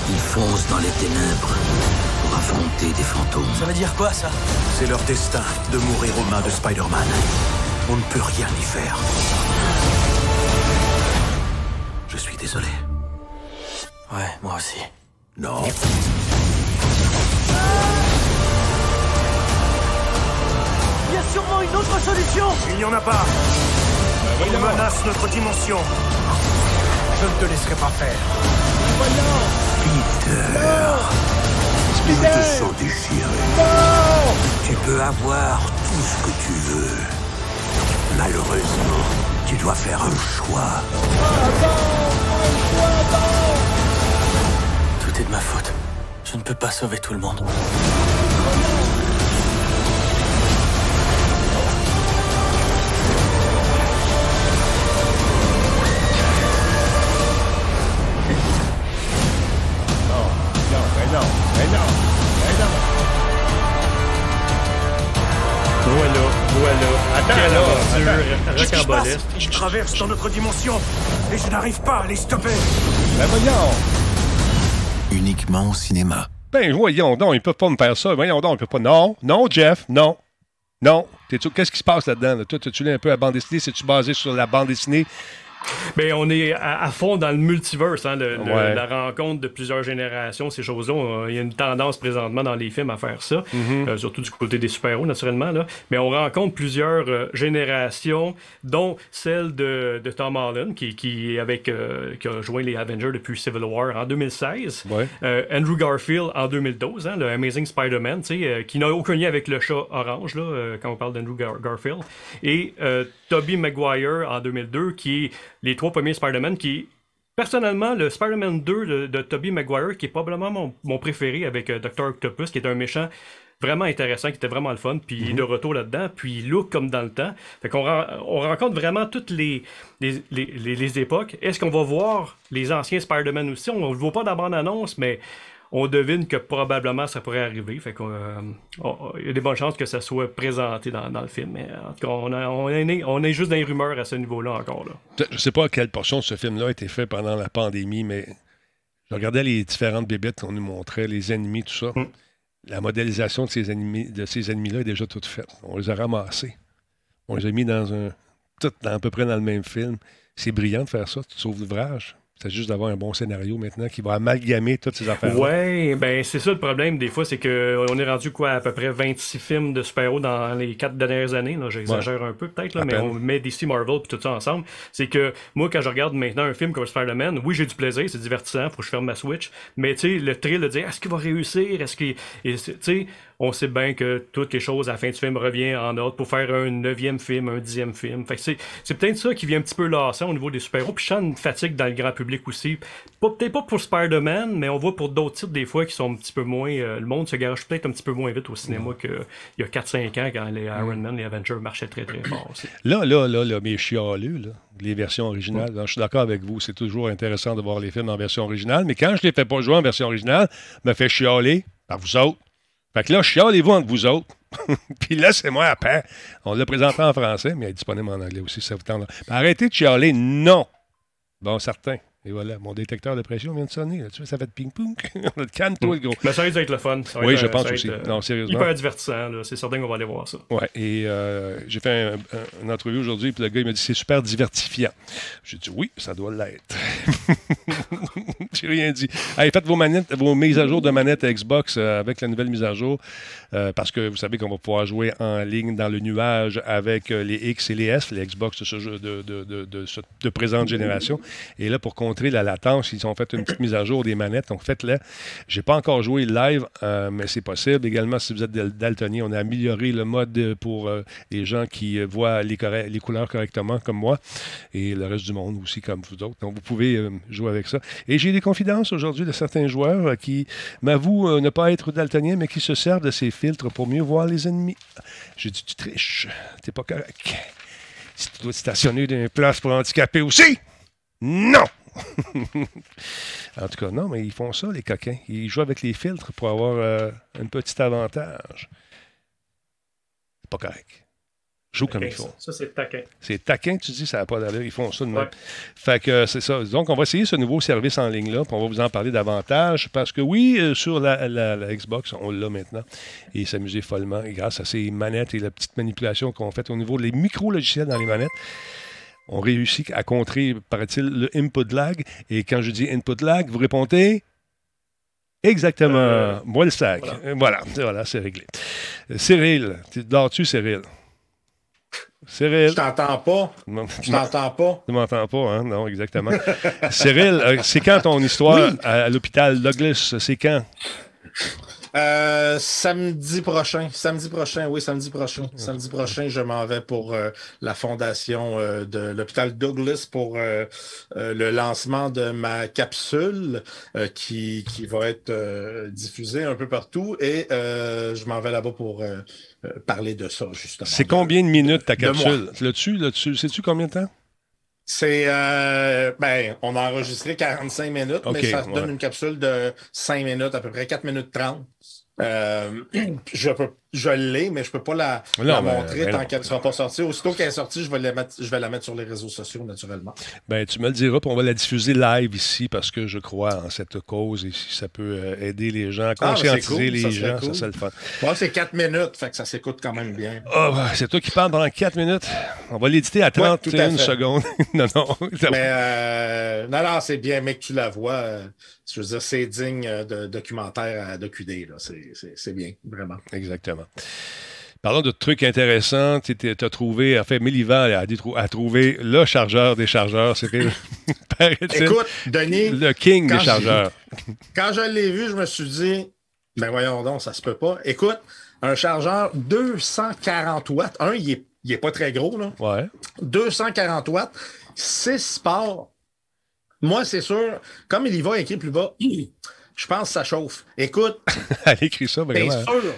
Ils foncent dans les ténèbres pour affronter des fantômes. Ça veut dire quoi, ça? C'est leur destin de mourir aux mains de Spider-Man. On ne peut rien y faire. Je suis désolé. Ouais, moi aussi. Non. Sûrement une autre solution Il n'y en a pas. On menace notre dimension. Je ne te laisserai pas faire. Je te sens déchiré. Tu peux avoir tout ce que tu veux. Malheureusement, tu dois faire un choix. Tout est de ma faute. Je ne peux pas sauver tout le monde. Non, ben non, non, non. Voilà, voilà. Attends, Quelle aventure rocambolesque. Ils traversent dans notre dimension et je n'arrive pas à les stopper. Ben voyons. Uniquement au cinéma. Ben voyons donc, ils peuvent pas me faire ça. Voyons donc, ils peuvent pas. Non, non, Jeff, non. Non. Qu'est-ce qui se passe là-dedans? là? Toi, tu un peu la bande dessinée? C'est-tu basé sur la bande dessinée? On est à, à fond dans le multiverse, hein, le- le- Ouais. la rencontre de plusieurs générations, ces choses-là. Il y a une tendance présentement dans les films à faire ça, Mm-hmm. euh, surtout du côté des super-héros, naturellement. Là. Mais on rencontre plusieurs euh, générations, dont celle de, de Tom Holland, qui, avec, euh, qui a joint les Avengers depuis Civil War en 2016. Ouais. Andrew Garfield en 2012, hein, le Amazing Spider-Man, qui n'a aucun lien avec le chat orange, là, quand on parle d'Andrew Gar- Garfield. Et Tobey Maguire en 2002, qui est les trois premiers Spider-Man, qui est personnellement le Spider-Man 2 de, de Tobey Maguire, qui est probablement mon, mon préféré avec euh, Dr. Octopus, qui est un méchant vraiment intéressant, qui était vraiment le fun, puis il est de retour là-dedans, puis il look comme dans le temps. Fait qu'on on rencontre vraiment toutes les, les, les, les- les époques. Est-ce qu'on va voir les anciens Spider-Man aussi? On ne le voit pas dans la bande-annonce, mais on devine que probablement ça pourrait arriver. Fait qu'on, euh, il y a des bonnes chances que ça soit présenté dans, dans le film. Mais en tout cas, on, a- on est, né- on est juste dans les rumeurs à ce niveau-là encore. Là. Je sais pas quelle portion de ce film-là a été fait pendant la pandémie, mais je regardais les différentes bébites qu'on nous montrait, les ennemis, tout ça. Mm. La modélisation de ces ennemis, de ces ennemis-là est déjà toute faite. On les a ramassés. On les a mis dans un. Tout dans- à peu près dans le même film. C'est brillant de faire ça. Tu sauves l'ouvrage. C'est juste d'avoir un bon scénario maintenant qui va amalgamer toutes ces affaires. Ouais, ben c'est ça le problème des fois, c'est que on est rendu quoi à peu près 26 films de super-héros dans les quatre dernières années. Là, j'exagère un peu peut-être, là, mais peine. on met DC Marvel puis tout ça ensemble. C'est que moi quand je regarde maintenant un film comme Spider-Man, oui j'ai du plaisir, c'est divertissant, faut que je ferme ma Switch, mais tu sais le thrill de dire est-ce qu'il va réussir, est-ce qu'il, et tu sais, on sait bien que toutes les choses à la fin du film revient en ordre pour faire un neuvième film, un dixième film. Fait c'est, c'est peut-être ça qui vient un petit peu lassant au niveau des super-héros. Puis je sens une fatigue dans le grand public aussi. Pas, peut-être pas pour Spider-Man, mais on voit pour d'autres titres des fois qui sont un petit peu moins. euh, le monde se garage peut-être un petit peu moins vite au cinéma qu'il y a 4-5 ans quand les Iron Man, les Avengers marchaient très très fort aussi. Là, là, là, là, mes chialus, là, les versions originales, je suis d'accord avec vous, c'est toujours intéressant de voir les films en version originale, mais quand je les fais pas jouer en version originale, me fait chialer par vous autres. Fait que là, chialez-vous entre vous autres. Puis là, c'est moi après. On l'a présenté en français, mais il est disponible en anglais aussi, si ça vous tente. Arrêtez de chialer, non. Bon, certain. Et voilà, mon détecteur de pression vient de sonner. là. Tu vois, ça fait de ping-pong. Calme-toi, le gros. Mais ça risque d'être le fun. Ça Oui, être, je euh, pense aussi. être, euh, Non, sérieusement. Hyper divertissant. C'est certain qu'on va aller voir ça. Ouais, et euh, j'ai fait un- un- une entrevue aujourd'hui, puis le gars, il m'a dit c'est super divertifiant. J'ai dit oui, ça doit l'être. j'ai rien dit. Allez, faites vos manettes, vos mises à jour de manettes Xbox euh, avec la nouvelle mise à jour, euh, parce que vous savez qu'on va pouvoir jouer en ligne dans le nuage avec euh, les X et les S, les Xbox de, ce de, présente génération. Et là, pour contrer la latence, ils ont fait une petite mise à jour des manettes. Donc, faites-le. J'ai pas encore joué live, euh, mais c'est possible. Également, si vous êtes dal- daltonien, on a amélioré le mode pour les gens qui voient les, couleurs correctement, comme moi, et le reste du monde aussi, comme vous autres. Donc, vous pouvez jouer avec ça. Et j'ai des confidences aujourd'hui de certains joueurs qui m'avouent ne pas être daltonien, mais qui se servent de ces pour mieux voir les ennemis. J'ai dit, tu triches. T'es pas correct. Si tu dois te stationner dans une place pour handicapés aussi, non! en tout cas, non, mais ils font ça, les coquins. Ils jouent avec les filtres pour avoir euh, un petit avantage. C'est pas correct. Joue comme il Taquin, faut. Ça, c'est taquin. C'est taquin, tu dis, ça n'a pas d'allure. Ils font ça de même. Ouais. Fait que euh, c'est ça. Donc, on va essayer ce nouveau service en ligne-là, puis on va vous en parler davantage, parce que oui, euh, sur la, la- la Xbox, on l'a maintenant, et s'amuser follement, et grâce à ces manettes et la petite manipulation qu'on fait au niveau des micro-logiciels dans les manettes, on réussit à contrer, paraît-il, le input lag. Et quand je dis input lag, vous répondez exactement. Euh, Moi le sac. voilà. Voilà, voilà, c'est réglé. Cyril, tu dors-tu, Cyril? Cyril. Je t'entends pas. Je t'entends pas. tu m'entends pas, hein? Non, exactement. Cyril, euh, c'est quand ton histoire Oui. à l'hôpital Douglas? C'est quand? Euh, samedi prochain. Samedi prochain, oui, samedi prochain. Samedi prochain, je m'en vais pour euh, la fondation euh, de l'hôpital Douglas pour le lancement de ma capsule euh, qui, qui va être euh, diffusée un peu partout. Et euh, je m'en vais là-bas pour parler de ça, justement. C'est combien de minutes ta capsule? L'as-tu? Sais-tu combien de temps? C'est euh, ben, on a enregistré 45 minutes, Ok, mais ça ouais. donne une capsule de 5 minutes, à peu près 4 minutes 30. Euh, je peux je l'ai, mais je peux pas la, Non, la mais- montrer mais tant qu'elle ne sera pas sortie. Aussitôt qu'elle est sortie, je vais, la mettre, je vais la mettre sur les réseaux sociaux, naturellement. Ben, tu me le diras, puis on va la diffuser live ici parce que je crois en cette cause et si ça peut euh, aider les gens Ah, ben, conscientiser cool, les ça gens, cool. ça c'est le fun. Bon, c'est 4 minutes, fait que ça s'écoute quand même bien. Ah, ouais, c'est toi qui parles pendant 4 minutes. On va l'éditer à tout à 31 fait. secondes. non, non. ça. Mais euh, non, non, c'est bien, mais que tu la vois. euh, je veux dire, c'est digne euh, de documentaire à DocuD. là. C'est- C'est c'est bien, vraiment. Exactement. Parlons de trucs intéressants. Tu as trouvé, en fait, Mélivan a, a trouvé le chargeur des chargeurs. C'était, paraît-il, Écoute, Denis, le king des chargeurs. Quand je l'ai vu, je me suis dit, ben voyons donc, ça se peut pas. Écoute, un chargeur 240 watts, un, il est, il est pas très gros, là. Ouais. 240 watts, 6 ports. Moi, c'est sûr, comme il y va écrit plus bas, je pense que ça chauffe. Écoute, Elle écrit ça vraiment. sûr,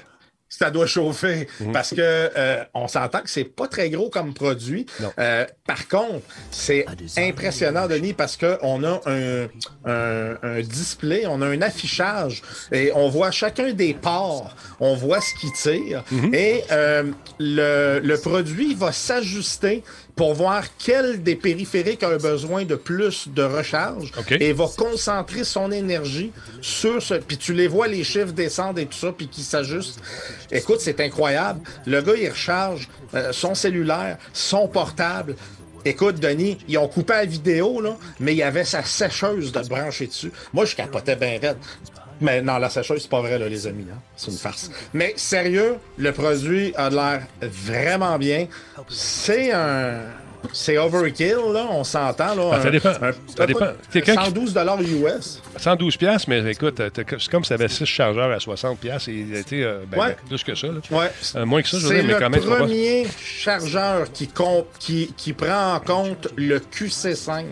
ça doit chauffer parce que euh, on s'entend que c'est pas très gros comme produit. Euh, par contre, c'est impressionnant, Denis, parce qu'on a un, un- un display, on a un affichage et on voit chacun des ports, on voit ce qui tire Mhm. et euh, le, le produit va s'ajuster pour voir quel des périphériques a besoin de plus de recharge et va concentrer son énergie sur ce. Puis tu les vois, les chiffres descendent et tout ça, puis qui s'ajustent. Écoute, c'est incroyable. Le gars, il recharge euh, son cellulaire, son portable. Écoute, Denis, ils ont coupé la vidéo, là, mais il y avait sa sécheuse de brancher dessus. Moi, je capotais bien raide. Mais non, la sécheuse, c'est pas vrai, là, les amis. hein. C'est une farce. Mais sérieux, le produit a l'air vraiment bien. C'est un. C'est overkill, là, on s'entend. Là, Ah, ça dépend. un- Ça dépend. Quelqu'un qui- 112 US. 112 pièces, mais écoute, euh, c'est comme si tu avais 6 chargeurs à 60 pièces et il a été euh, ben, Ouais. ben, plus que ça. là. Ouais. Euh, moins que ça, je veux C'est dire, mais le quand même. ça va. premier chargeur qui, com- qui, qui prend en compte le QC5.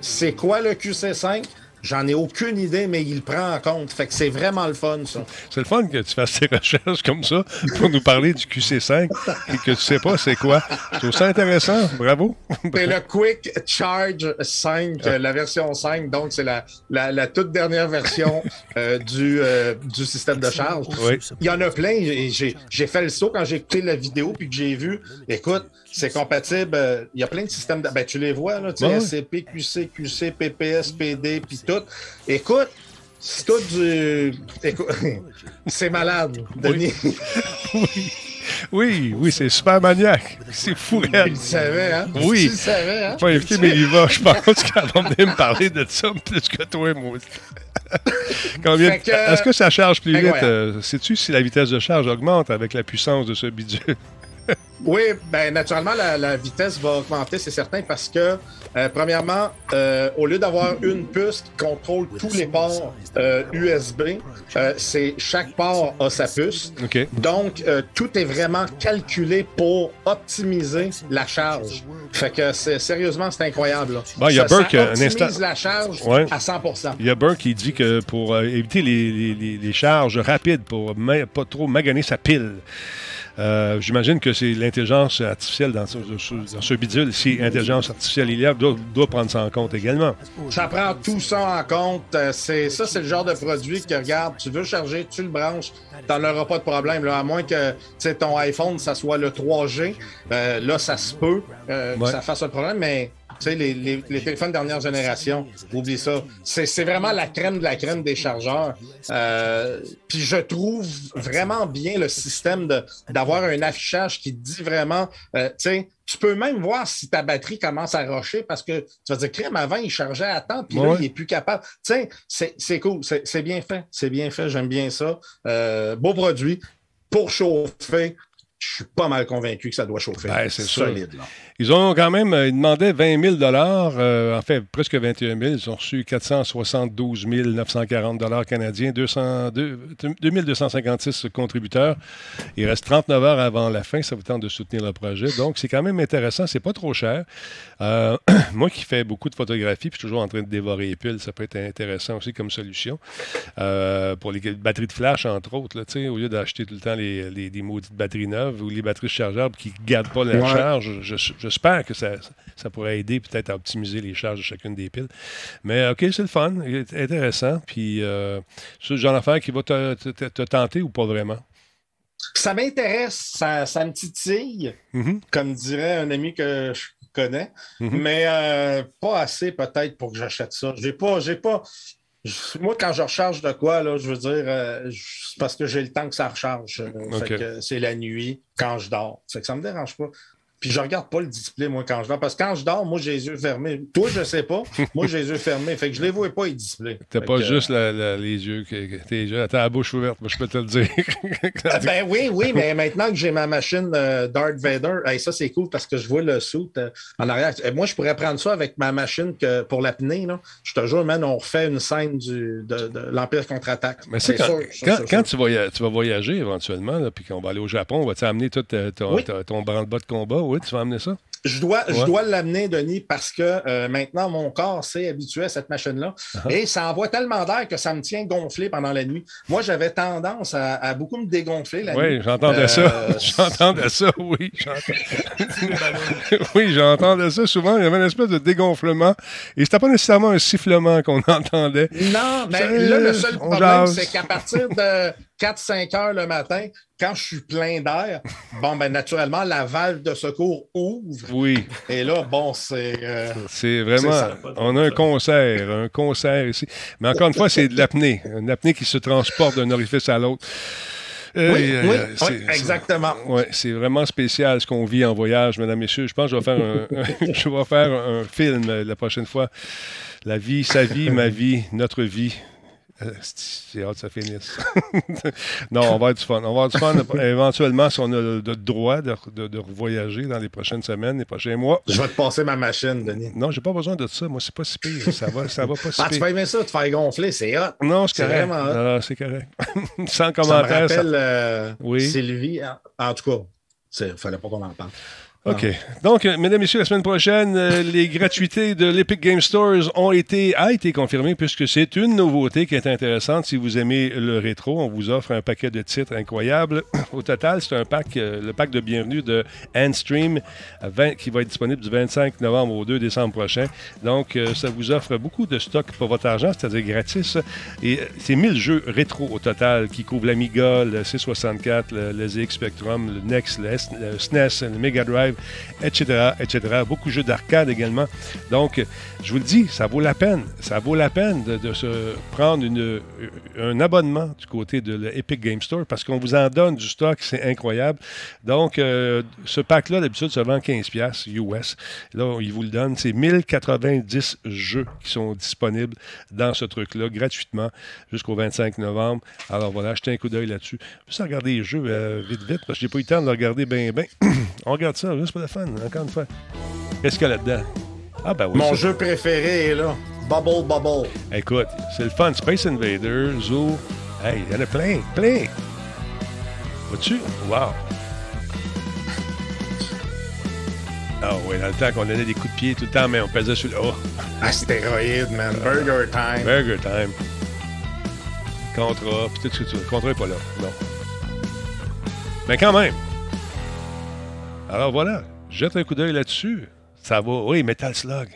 C'est quoi le QC5? J'en ai aucune idée, mais il le prend en compte. Fait que c'est vraiment le fun, ça. C'est le fun que tu fasses tes recherches comme ça pour nous parler du QC5 et que tu sais pas c'est quoi. Je trouve ça intéressant. Bravo. C'est le Quick Charge 5, euh, la version 5. Donc, c'est la, la, la toute dernière version euh, du, euh, du système de charge. Oui. Il y en a plein. et J'ai j'ai fait le saut quand j'ai écouté la vidéo puis que j'ai vu. Écoute, c'est compatible. euh, Il y a plein de systèmes. de- Ben, tu les vois, là, tu sais, Ouais. SCP, QC, QC, PPS, PD, puis tout. Écoute, c'est tout du. Écoute, c'est malade, Denis. Oui, oui, c'est super maniaque. C'est fou, Tu raide. le savais, hein? Oui. Tu le savais, hein? Pas invité, mais il va. Je pense qu'elle va venir me parler de ça plus que toi, moi. Combien que- Est-ce que ça charge plus vite? Incroyable. euh, Sais-tu si la vitesse de charge augmente avec la puissance de ce bidule? Oui, ben naturellement, la, la vitesse va augmenter, c'est certain, parce que, euh, premièrement, euh, au lieu d'avoir une puce qui contrôle tous les ports euh, USB, euh, c'est chaque port a sa puce. Donc, tout est vraiment calculé pour optimiser la charge. Fait que c'est sérieusement, c'est incroyable. Bon, il y a Ça- Burke, ça un optimise instant- la charge Ouais. à 100 Il y a Burke qui dit que pour éviter les, les- les- les charges rapides, pour ma- pas trop maganer sa pile, euh, j'imagine que c'est l'intelligence artificielle dans ce, dans ce bidule. Si intelligence artificielle il y a, doit, doit prendre ça en compte également. Ça prend tout ça en compte. Euh, C'est ça, c'est le genre de produit que regarde, tu veux charger, tu le branches, t'en auras pas de problème. Là, à moins que tu sais, ton iPhone, ça soit le 3G. Euh, là, ça se peut euh, que ça fasse un problème, mais tu sais, les, les- les téléphones dernière génération, oublie ça. C'est vraiment la crème de la crème des chargeurs. Euh, Puis je trouve vraiment bien le système de- d'avoir un affichage qui dit vraiment, euh, tu sais, tu peux même voir si ta batterie commence à rocher parce que tu vas dire, crème, avant, il chargeait à temps, puis là, Ouais. il est plus capable. Tu sais, c'est- c'est cool, c'est c'est bien fait, c'est bien fait, j'aime bien ça. Euh, beau produit. Pour chauffer, je suis pas mal convaincu que ça doit chauffer. Ben, c'est sûr. solide. Là. Ils ont quand même, euh, ils demandaient 20 000 euh, en fait presque 21 000. Ils ont reçu 472 940 canadiens, 200, deux- 2256 contributeurs. Il reste 39 heures avant la fin. Ça vous tente de soutenir le projet. Donc, c'est quand même intéressant. C'est pas trop cher. Euh, moi qui fais beaucoup de photographie, puis je suis toujours en train de dévorer les piles, ça peut être intéressant aussi comme solution. Euh, pour les batteries de flash, entre autres, là, au lieu d'acheter tout le temps les, les- des maudites batteries neuves ou les batteries chargeables qui ne gardent pas la Ouais. charge, je- j'espère que ça, ça pourrait aider peut-être à optimiser les charges de chacune des piles. Mais OK, c'est le fun, intéressant. Puis, euh, c'est le genre d'affaire qui va te, te- te- te tenter ou pas vraiment? Ça m'intéresse, ça, ça me titille, Mhm. comme dirait un ami que je connais, Mhm. mais euh, pas assez peut-être pour que j'achète ça. J'ai pas, j'ai pas. Moi, quand je recharge de quoi, là, je veux dire, euh, c'est parce que j'ai le temps que ça recharge. Euh, c'est la nuit, quand je dors. Fait que ça me dérange pas. Puis je regarde pas le display, moi, quand je dors. Parce que quand je dors, moi, j'ai les yeux fermés. Toi, je sais pas. moi, j'ai les yeux fermés. Fait que je les vois pas, les displays. T'as pas que, juste la- la- les yeux, t'as la bouche ouverte, moi, je peux te le dire. Ben oui, oui, mais maintenant que j'ai ma machine euh, Darth Vader, hey, ça c'est cool parce que je vois le suit euh, en arrière. Euh, moi, je pourrais prendre ça avec ma machine que, pour l'apnée. Je te jure, man, on refait une scène du, de, de l'Empire contre-attaque. Mais c'est quand, sûr, quand, sûr, quand sûr. tu, vas voyager éventuellement, là, puis qu'on va aller au Japon, vas-tu amener tout euh, ton, Oui. ton branle-bas de combat? Oui, tu vas amener ça? Je dois, je dois l'amener, Denis, parce que euh, maintenant, mon corps s'est habitué à cette machine-là. Ah. Et ça envoie tellement d'air que ça me tient gonflé pendant la nuit. Moi, j'avais tendance à, à beaucoup me dégonfler la nuit. Oui, j'entendais Euh, ça. J'entendais ça, oui. oui, j'entendais ça souvent. Il y avait une espèce de dégonflement. Et c'était pas nécessairement un sifflement qu'on entendait. Non, mais là, le seul problème, c'est qu'à partir de 4-5 heures le matin, quand je suis plein d'air, bon, ben naturellement, la valve de secours ouvre. Oui. Et là, bon, c'est. euh, C'est vraiment. Ça. On a un concert, un concert ici. Mais encore une fois, c'est de l'apnée. Une apnée qui se transporte d'un orifice à l'autre. Euh, Oui, euh, oui, oui, c'est- exactement. Oui, c'est vraiment spécial ce qu'on vit en voyage, mesdames, messieurs. Je pense que je vais faire un, je vais faire un film la prochaine fois. La vie, sa vie, ma vie, notre vie. Euh, J'ai hâte que ça finisse. non, on va être du fun. On va avoir du fun. Éventuellement, si on a le, le droit de, de, de voyager dans les prochaines semaines, les prochains mois. Je vais te passer ma machine, Denis. Non, j'ai pas besoin de ça. Moi, c'est pas si pire. Ça va, ça va pas si Ah, tu pire. vas aimer ça, te faire gonfler, c'est hot. Non, c'est correct. vraiment c'est correct. Sans Ça me commentaire. ça- rappelle euh, Oui. Sylvie. En, en tout cas, il fallait pas qu'on en parle. OK. Donc, euh, mesdames, messieurs, la semaine prochaine, euh, les gratuités de l'Epic Game Stores ont été, a été confirmées puisque c'est une nouveauté qui est intéressante. Si vous aimez le rétro, on vous offre un paquet de titres incroyables. Au total, c'est un pack, euh, le pack de bienvenue de Handstream à 20 qui va être disponible du 25 novembre au 2 décembre prochain. Donc, ça vous offre beaucoup de stock pour votre argent, c'est-à-dire gratis. Et c'est 1000 jeux rétro au total qui couvrent l'Amiga, le C64, le, ZX Spectrum, le NEX, le, S- le SNES, le Mega Drive, etc., etc. Beaucoup de jeux d'arcade également. Donc, je vous le dis, ça vaut la peine. Ça vaut la peine de, se prendre un abonnement du côté de l'Epic Game Store parce qu'on vous en donne du stock, c'est incroyable. Donc, euh, ce pack-là, d'habitude, se vend 15$ US. Là, ils vous le donnent. C'est 1090 jeux qui sont disponibles dans ce truc-là gratuitement jusqu'au 25 novembre. Alors voilà, jetez un coup d'œil là-dessus. Juste regarder les jeux euh, vite, vite, parce que j'ai pas eu le temps de regarder bien, bien. On regarde ça, juste pour le fun, encore une fois. Qu'est-ce qu'il y a là-dedans? Ah, ben oui. Mon jeu préféré est là. Bubble Bubble. Écoute, c'est le fun. Space Invaders, Zoo. Hey, il y en a plein, plein. Vois-tu? Wow. Ah oui, dans le temps qu'on donnait des coups de pied tout le temps, mais on pesait sur le. Oh, Astéroïde, man. Burger Time. Burger Time. Contra, puis tout ce que tu veux. Contra n'est pas là. Non. Mais quand même. Alors voilà, jette un coup d'œil là-dessus. Ça va. Oui, Metal Slug.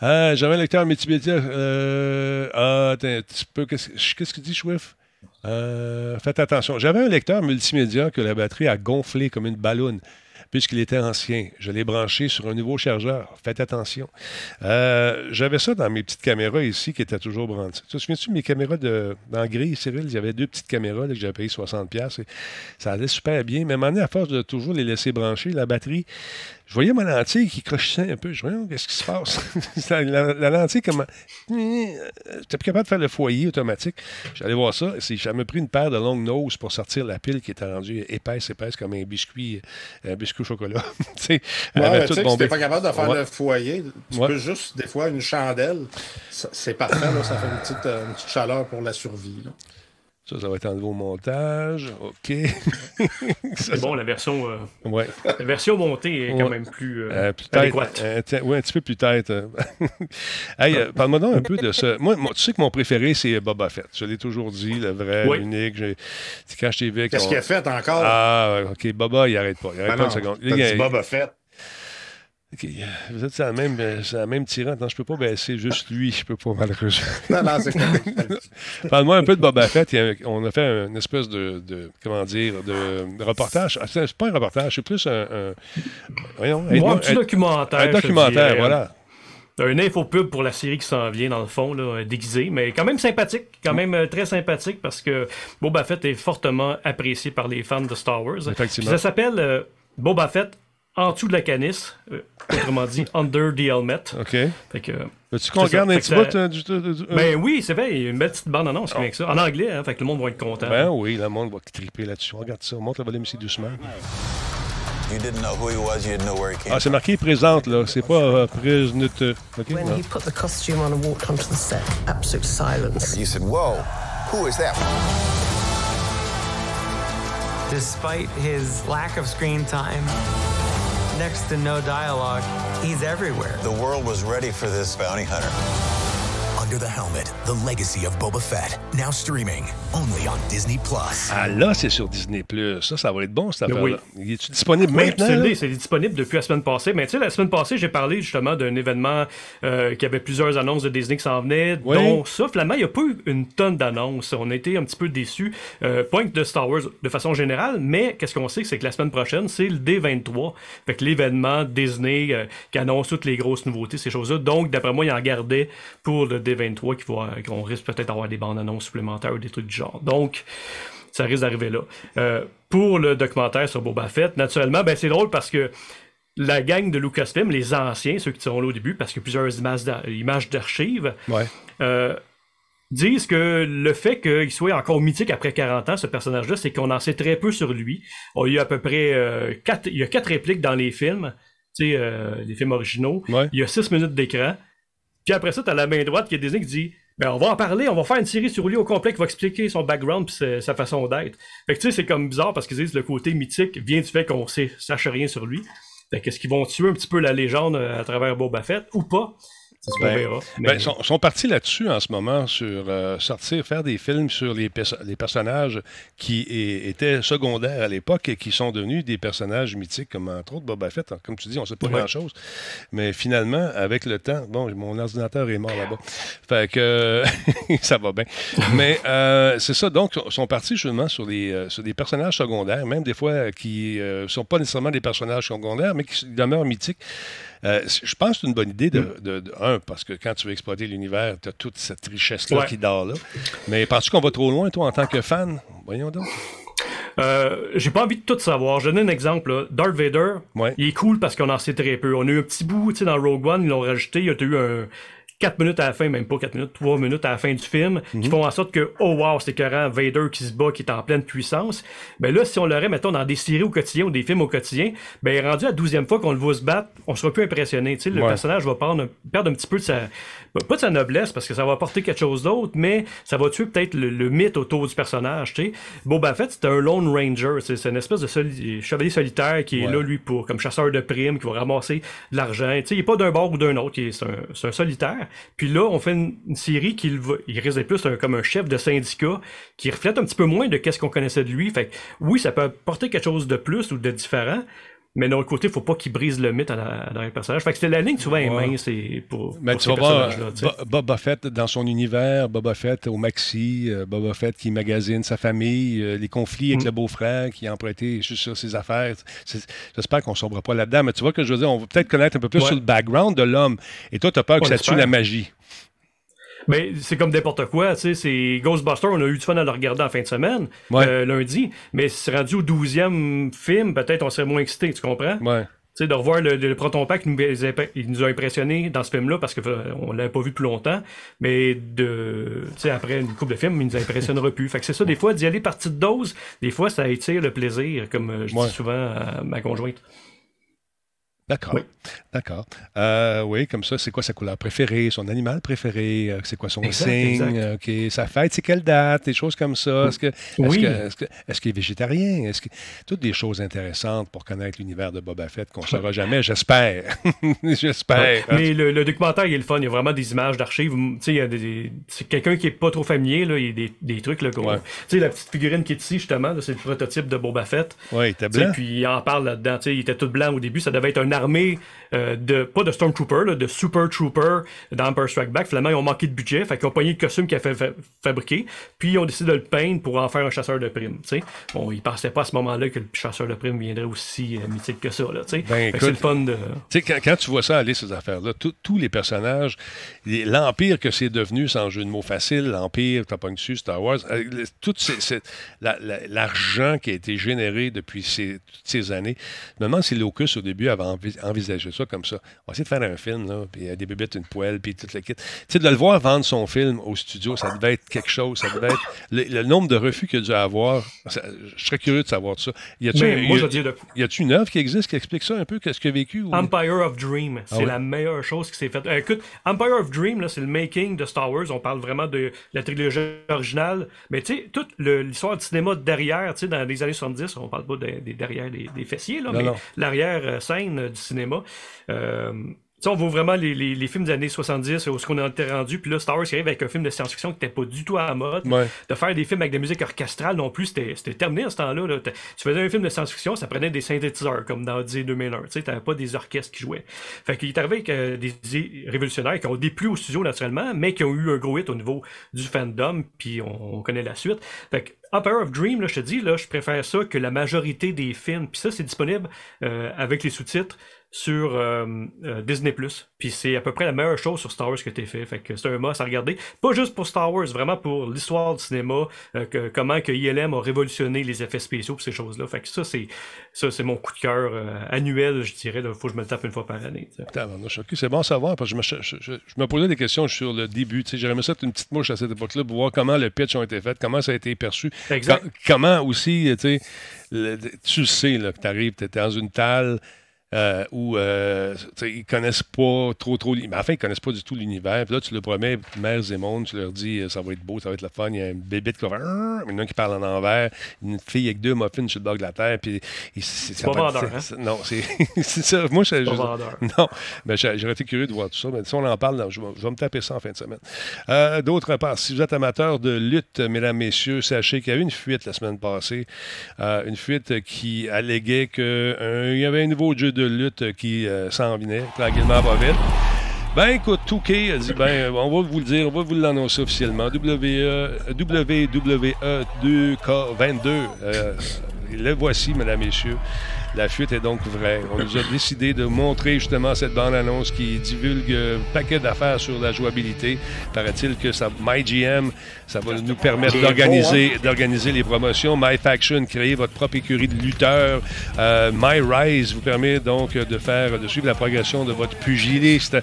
Ah, j'avais un lecteur multimédia. Euh... Ah, attends un petit peu. Qu'est-ce qu'il dit, Swift? Euh, faites attention. J'avais un lecteur multimédia que la batterie a gonflé comme une balloune puisqu'il était ancien. Je l'ai branché sur un nouveau chargeur. Faites attention. Euh, J'avais ça dans mes petites caméras ici qui étaient toujours branchées. Tu te souviens-tu mes caméras de, dans gris, Cyril? Il y avait deux petites caméras que j'avais payé 60$. Et ça allait super bien. Mais à un à force de toujours les laisser brancher, la batterie, je voyais ma lentille qui crochissait un peu. Je voyais, qu'est-ce qui se passe? la, la- la lentille, comment? J'étais plus capable de faire le foyer automatique. J'allais voir ça. J'avais pris une paire de long nose pour sortir la pile qui était rendue épaisse, épaisse, comme un biscuit, un biscuit au chocolat. Tu Ouais, sais, si pas capable de faire Ouais. le foyer, tu Ouais. peux juste, des fois, une chandelle. C'est parfait, là, ça fait une petite, euh, une petite chaleur pour la survie. là. Ça, ça va être enlevé au montage. OK. C'est bon, la version, euh, Ouais. la version montée est quand Ouais. même plus, euh, Euh, peut-être, adéquate. euh, ouais, un petit peu plus tête. hey, euh, parle-moi donc un peu de ça. Moi, moi, tu sais que mon préféré, c'est Boba Fett. Je l'ai toujours dit, le vrai, Oui. l'unique. Quand je t'ai vu. Qu'est-ce qu'il a fait encore? Ah, OK. Boba, il arrête pas. Il arrête Ben pas une seconde. t'as Il- dit il- Boba Fett. OK. Vous êtes la même, euh, la même tirante. Non, je peux pas baisser juste lui. Je peux pas, malheureusement. Non, non, c'est. Parle-moi un peu de Boba Fett. On a fait une espèce de, de- comment dire, de, reportage. Ah, C'est pas un reportage, c'est plus un... un- voyons, un petit documentaire. Un documentaire, voilà. Un infopub pour la série qui s'en vient, dans le fond, là, déguisé, mais quand même sympathique, quand même euh, très sympathique parce que Boba Fett est fortement apprécié par les fans de Star Wars. Effectivement. Puis ça s'appelle euh, Boba Fett en dessous de la canisse, euh, autrement dit Under the Helmet. OK. Fait que, Veux-tu qu'on regarde un petit bout euh, du... du- du- Ben oui, c'est vrai, il y a une belle petite bande-annonce qui vient avec ça. En anglais, hein, fait que le monde va être content. Ben oui, le monde va triper là-dessus. On regarde ça. On monte le volume ici doucement. You didn't know who he was, you didn't know where he came Ah, c'est marqué présente, là. C'est pas euh, prise nut- OK? When non. he put the costume on and walked onto the set, absolute silence. You said, Whoa, who is that? Despite his lack of screen time, next to no dialogue, he's everywhere. The world was ready for this bounty hunter. Under the Helmet, The Legacy of Boba Fett, now streaming only on Disney Plus. Ah là, c'est sur Disney+. Ça, ça va être bon, cette affaire-là. oui. Il est disponible Oui, maintenant? c'est disponible depuis la semaine passée. Mais tu sais, la semaine passée, j'ai parlé justement d'un événement euh, qui avait plusieurs annonces de Disney qui s'en venaient, Oui. dont ça, finalement, il n'y a pas eu une tonne d'annonces. On a été un petit peu déçus, euh, point que de Star Wars de façon générale, mais qu'est-ce qu'on sait, c'est que la semaine prochaine, c'est le D23, fait que l'événement Disney euh, qui annonce toutes les grosses nouveautés, ces choses-là. Donc, d'après moi, il en gardait pour le D23 qui va, qu'on risque peut-être d'avoir des bandes annonces supplémentaires ou des trucs du genre. Donc, ça risque d'arriver là. Euh, pour le documentaire sur Boba Fett, naturellement, ben c'est drôle parce que la gang de Lucasfilm, les anciens, ceux qui seront là au début, parce a plusieurs images d'a- images d'archives, Ouais. euh, disent que le fait qu'il soit encore mythique après 40 ans, ce personnage-là, c'est qu'on en sait très peu sur lui. On, il y a à peu près euh, quatre, il y a quatre répliques dans les films, tu sais, euh, les films originaux. Il y a six minutes d'écran. Puis après ça, t'as la main droite qui est Disney qui dit ben, on va en parler, on va faire une série sur lui au complet qui va expliquer son background puis sa, façon d'être. Fait que tu sais, c'est comme bizarre parce qu'ils disent le côté mythique vient du fait qu'on sache rien sur lui. Fait qu'est-ce qu'ils vont tuer un petit peu la légende euh, à travers Boba Fett ou pas? C'est ce qu'on Ben, verra. ben, sont, sont partis là-dessus en ce moment sur euh, sortir, faire des films sur les, perso- les personnages qui étaient secondaires à l'époque et qui sont devenus des personnages mythiques, comme entre autres Boba Fett. Comme tu dis, on ne sait pas Ouais. grand-chose. Mais finalement, avec le temps, bon, mon ordinateur est mort là-bas. Fait que ça va bien. Mais euh, c'est ça, donc, ils sont partis justement sur, les, euh, sur des personnages secondaires, même des fois qui ne sont pas nécessairement des personnages secondaires, mais qui demeurent mythiques. Euh, je pense que c'est une bonne idée de, de- de- un, parce que quand tu veux exploiter l'univers, tu as toute cette richesse-là Ouais. qui dort là. Mais penses-tu qu'on va trop loin, toi, en tant que fan? Voyons donc. Euh, j'ai pas envie de tout savoir. Je donne un exemple. là. Darth Vader, Ouais. il est cool parce qu'on en sait très peu. On a eu un petit bout, tu sais, dans Rogue One, ils l'ont rajouté. Il y a eu un 4 minutes à la fin, même pas 4 minutes, 3 minutes à la fin du film, qui font en sorte que, oh wow, c'est écœurant, Vader qui se bat, qui est en pleine puissance. Ben là, si on l'aurait, mettons, dans des séries au quotidien ou des films au quotidien, ben rendu à la douzième fois qu'on le voit se battre, on sera plus impressionné. Tu sais, le Ouais. personnage va prendre, perdre un petit peu de sa, pas de sa noblesse, parce que ça va apporter quelque chose d'autre, mais ça va tuer peut-être le, le mythe autour du personnage, tu sais. Boba Fett, c'est un Lone Ranger, c'est une espèce de soli- chevalier solitaire qui est Ouais. là, lui, pour, comme chasseur de primes, qui va ramasser de l'argent. Tu sais, il est pas d'un bord ou d'un autre, il est- c'est un, c'est un solitaire. Puis là, on fait une, série qui il risque plus comme un chef de syndicat, qui reflète un petit peu moins de qu'est-ce qu'on connaissait de lui. Fait que, oui, ça peut apporter quelque chose de plus ou de différent, mais d'un autre côté, faut pas qu'il brise le mythe à la- dans les personnages. Fait que c'était la ligne souvent est Ouais. mince et pour, Mais pour tu ces vas voir tu Boba Fett dans son univers, Boba Fett au maxi, euh, Boba Fett qui magasine sa famille, euh, les conflits avec Mm. le beau-frère qui a emprunté juste sur ses affaires. J'espère qu'on ne sombre pas là-dedans, mais tu vois que je veux dire, on va peut-être connaître un peu plus Ouais. sur le background de l'homme. Et toi, tu as peur que ça tue la magie. Mais c'est comme n'importe quoi, tu sais, c'est Ghostbusters, on a eu du fun à le regarder en fin de semaine, Ouais. euh, lundi, mais c'est rendu au 12e film, peut-être on serait moins excité, tu comprends? Ouais. Tu sais, de revoir le, le Proton Pack, il nous, il nous a impressionnés dans ce film-là parce qu'on on l'avait pas vu depuis longtemps, mais de, tu sais, après une couple de films, il nous impressionnera plus. Fait que c'est ça, des fois, d'y aller par petite dose, des fois, ça étire le plaisir, comme euh, je Ouais. dis souvent à ma conjointe. D'accord. D'accord. Euh, oui, comme ça, c'est quoi sa couleur préférée, son animal préféré, euh, c'est quoi son Exact, signe, exact. euh, sa fête, c'est quelle date, des choses comme ça. Est-ce que, est-ce Oui. que- qu'il est végétarien? Est-ce que, toutes des choses intéressantes pour connaître l'univers de Boba Fett qu'on ne saura jamais, j'espère. j'espère. Mais le, le documentaire, il est le fun. Il y a vraiment des images d'archives. C'est quelqu'un qui est pas trop familier, là. Il y a des, des trucs, là. qu'on- Ouais. Tu sais, la petite figurine qui est ici, justement, c'est le prototype de Boba Fett. Oui, il était blanc. Puis il en parle là-dedans. Il était tout blanc au début. Ça devait être une armée euh, de, pas de Stormtrooper, là, de Super Trooper dans Empire Strike Back. Finalement, ils ont manqué de budget. Fait qu'ils ont pogné le costume qu'il a fait fa- fabriquer. Puis ils ont décidé de le peindre pour en faire un chasseur de primes. Tu sais. Bon, ils pensaient pas à ce moment-là que le chasseur de primes viendrait aussi euh, mythique que ça. Ben, c'est le fun de. Quand, quand tu vois ça aller, ces affaires-là, tous les personnages, l'empire que c'est devenu, sans jeu de mots facile, l'empire, t'as pas dessus, Star Wars, euh, tout la- la- l'argent qui a été généré depuis ces, toutes ces années, je me demande si Locus, au début, avait envi- envisagé ça comme ça. On va essayer de faire un film, là, puis a des bébêtes, une poêle, puis tout le kit. Tu sais, de le voir vendre son film au studio, ça devait être quelque chose, ça devait être... Le, le nombre de refus qu'il a dû avoir, ça- je serais curieux de savoir ça. Y a-tu Mais un- moi, y a- je veux dire de- y a-tu une œuvre qui existe qui explique ça un peu, qu'est-ce qu'il a vécu? ou- Empire of Dream, c'est Ah ouais? la meilleure chose qui s'est faite. Euh, écoute, Empire of Dream, c'est le making de Star Wars. On parle vraiment de la trilogie originale. Mais tu sais, toute le- l'histoire du cinéma derrière, tu sais, dans les années 70, on parle pas des, derrière des, fessiers, là, Non, mais l'arrière-scène euh, du cinéma. Euh, on voit vraiment les, les- les films des années 70 où ce qu'on était rendu. Puis là, Star Wars qui arrive avec un film de science-fiction qui n'était pas du tout à la mode. Ouais. De faire des films avec de la musique orchestrale non plus, c'était terminé à ce temps-là. là. Tu faisais un film de science-fiction, ça prenait des synthétiseurs, comme dans Odyssey 2001. Tu sais, t'avais pas des orchestres qui jouaient. Fait qu'il est arrivé avec euh, des idées révolutionnaires qui ont déplu au studio naturellement, mais qui ont eu un gros hit au niveau du fandom, puis on, on connaît la suite. Fait que Empire of Dream, là, je te dis, là, je préfère ça que la majorité des films. Puis ça, c'est disponible euh, avec les sous-titres sur euh, euh, Disney+. Puis c'est à peu près la meilleure chose sur Star Wars que t'es fait. Fait que c'est un must à regarder. Pas juste pour Star Wars, vraiment pour l'histoire du cinéma, euh, que, comment que ILM a révolutionné les effets spéciaux pis ces choses-là. Fait que ça, c'est ça c'est mon coup de cœur annuel, je dirais. Il faut que je me le tape une fois par année. C'est bon à savoir, parce que je me, je, je- je me posais des questions sur le début. J'aurais aimé ça être une petite mouche à cette époque-là pour voir comment le pitch a été fait, comment ça a été perçu. Exact. Comment aussi, tu sais, tu sais là, que tu arrives, tu es dans une talle, euh, où euh, ils connaissent pas trop, trop. Mais enfin, ils connaissent pas du tout l'univers. Puis là, tu leur promets, mères et mondes, tu leur dis, euh, ça va être beau, ça va être le fun. Il y a un bébé qui va faire. Il y en a un qui parle en envers, une fille avec deux muffins sur le bord de la terre. Puis, c'est pas vendeur, hein? Non, c'est ça. Moi, je, Pas vendeur. Non, mais j'aurais été curieux de voir tout ça. Mais si on en parle, je, vais, je vais me taper ça en fin de semaine. Euh, D'autre part, si vous êtes amateur de lutte, mesdames, messieurs, sachez qu'il y a eu une fuite la semaine passée. Une fuite qui alléguait qu'il y avait un nouveau jeu de lutte qui euh, s'en venait, tranquillement, pas vite. Ben écoute, Touquet a dit, ben on va vous le dire, on va vous l'annoncer officiellement. WWE, WWE 2K22, euh, le voici, mesdames, messieurs. La fuite est donc vraie. On nous a décidé de montrer justement cette bande-annonce qui divulgue un paquet d'affaires sur la jouabilité. Paraît-il que ça, MyGM, ça va nous permettre d'organiser hein? d'organiser les promotions. MyFaction, créer votre propre écurie de lutteurs. Euh, MyRise vous permet donc de faire, de suivre la progression de votre pugiliste.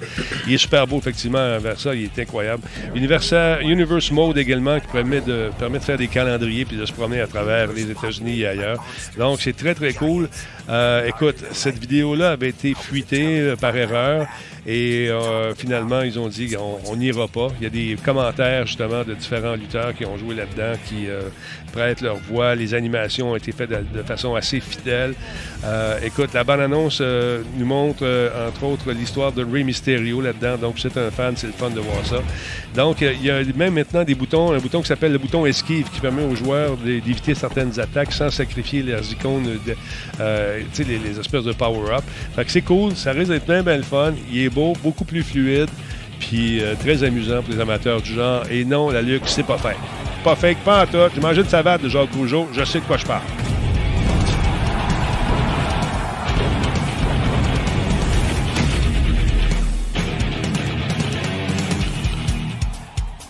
Il est super beau, effectivement, vers ça. Il est incroyable. Universa- Universe Mode également, qui permet de, permet de faire des calendriers puis de se promener à travers les États-Unis et ailleurs. Donc, c'est très, très cool. Euh, écoute, cette vidéo-là avait été fuitée euh, par erreur. Et euh, finalement, ils ont dit on n'ira pas. Il y a des commentaires justement de différents lutteurs qui ont joué là-dedans, qui euh, prêtent leur voix. Les animations ont été faites de, façon assez fidèle. Euh, écoute, la bonne annonce nous montre entre autres l'histoire de Rey Mysterio là-dedans. Donc, c'est un fan, c'est le fun de voir ça. Donc, il y a même maintenant des boutons, un bouton qui s'appelle le bouton esquive qui permet aux joueurs d'é- d'éviter certaines attaques sans sacrifier leurs icônes, de, les, les espèces de power-up. Fait que c'est cool, ça risque d'être bien, bien le fun. Beau, beaucoup plus fluide, puis euh, très amusant pour les amateurs du genre. Et non, la luxe, c'est pas fake. Pas fake, pas en tout. J'ai mangé une savate de Jacques Rougeau, je sais de quoi je parle.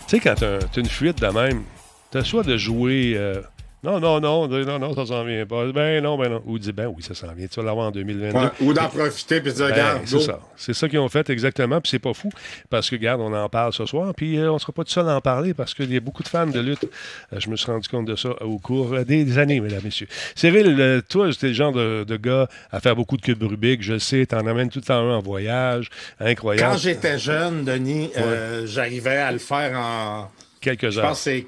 Tu sais, quand t'as une fuite de même, t'as soit de jouer. euh, non, non, non, non, non, ça s'en vient pas. Ben non, ben non. Ou dis, ben oui, ça s'en vient. Tu vas l'avoir en 2022. Ouais, ou d'en profiter puis de dire, Ben, regarde, c'est ça. C'est ça qu'ils ont fait exactement, puis c'est pas fou. Parce que, regarde, on en parle ce soir, puis euh, on sera pas tout seul à en parler parce qu'il y a beaucoup de fans de lutte. Euh, je me suis rendu compte de ça au cours euh, des années, mesdames, messieurs. Cyril, euh, toi, t'es le genre de, de gars à faire beaucoup de cubes Rubik. Je le sais, t'en amènes tout le temps un en voyage. Incroyable. Quand j'étais jeune, Denis, euh, j'arrivais à le faire en. Quelques Je heures. pense que c'est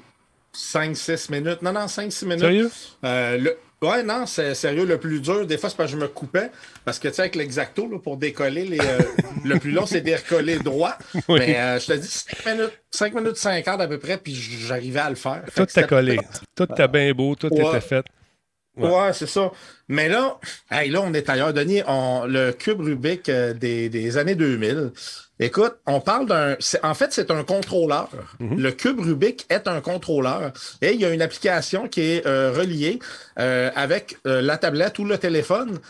5-6 minutes. Non, non, 5-6 minutes. Sérieux? Euh, le- Ouais, non, c'est sérieux. Le plus dur, des fois, c'est parce que je me coupais. Parce que, tu sais, avec l'exacto, là, pour décoller, les, euh, le plus long, c'est de recoller droit. Oui. Mais euh, je te dis, 5 minutes, 5 minutes 50 à peu près, puis j'arrivais à le faire. Tout t'a collé. Tout t'a bien beau. Tout Ouais. était fait. Ouais, c'est ça. Mais là, hey, là, on est ailleurs. Denis, on, le cube Rubik euh, des, des années 2000. Écoute, on parle d'un. En fait, c'est un contrôleur. Le cube Rubik est un contrôleur. Et il y a une application qui est euh, reliée euh, avec la tablette ou le téléphone.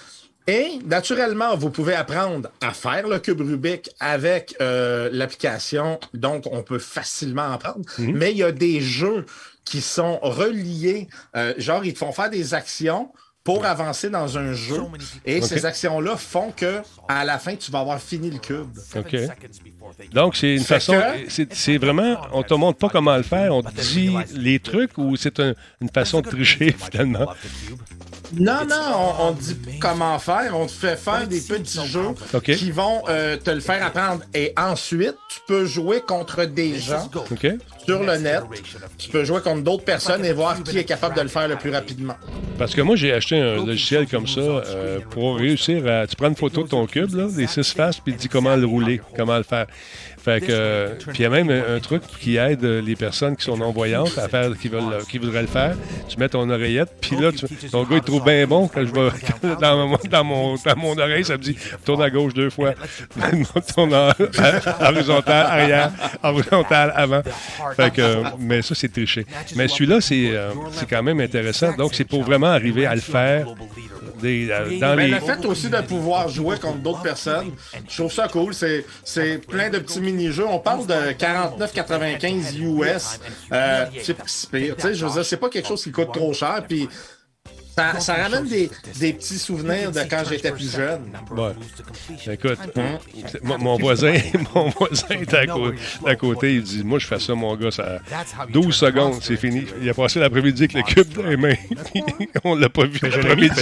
Et naturellement, vous pouvez apprendre à faire le cube Rubik avec euh, l'application. Donc, on peut facilement apprendre. Mhm. Mais il y a des jeux qui sont reliés. euh, genre, ils te font faire des actions pour avancer dans un jeu. Et ces actions-là font que à la fin, tu vas avoir fini le cube. OK. Donc, c'est une façon. que- C'est c'est vraiment. On te montre pas comment le faire. On te dit les trucs ou c'est un- une façon de tricher, finalement. Non, non, on, on dit comment faire. On te fait faire des petits jeux qui vont euh, te le faire apprendre. Et ensuite, tu peux jouer contre des gens sur le net. Tu peux jouer contre d'autres personnes et voir qui est capable de le faire le plus rapidement. Parce que moi, j'ai acheté un logiciel comme ça euh, pour réussir à. Tu prends une photo de ton cube, là, des six faces, puis te dit comment le rouler, comment le faire. Fait que. euh, puis il y a même un, un truc qui aide euh, les personnes qui sont non-voyantes à faire, qui, veulent, qui voudraient le faire. Tu mets ton oreillette, puis là, tu, ton gars, il trouve bien bon quand je vais dans, mon, dans, mon, dans mon oreille, ça me dit tourne à gauche deux fois, tourne en, horizontal, arrière, horizontal, avant. Fait que, euh, mais ça, c'est triché. Mais celui-là, c'est euh, c'est quand même intéressant. Donc, c'est pour vraiment arriver à le faire des, euh, dans Mais les. le fait aussi de pouvoir jouer contre d'autres personnes, je trouve ça cool. C'est, c'est plein de petits On parle de 49,95 US. Euh. Tu je c'est pas quelque chose qui coûte trop cher. Puis Ça, ça ramène des, des petits souvenirs de quand j'étais plus jeune. Ouais. Écoute, c'est- mon, mon voisin, mon voisin est à, cô- à côté, il dit Moi, je fais ça, mon gars, ça 12 secondes, c'est fini. Il a passé l'après-midi avec le cube dans les mains. On l'a pas vu l'après-midi.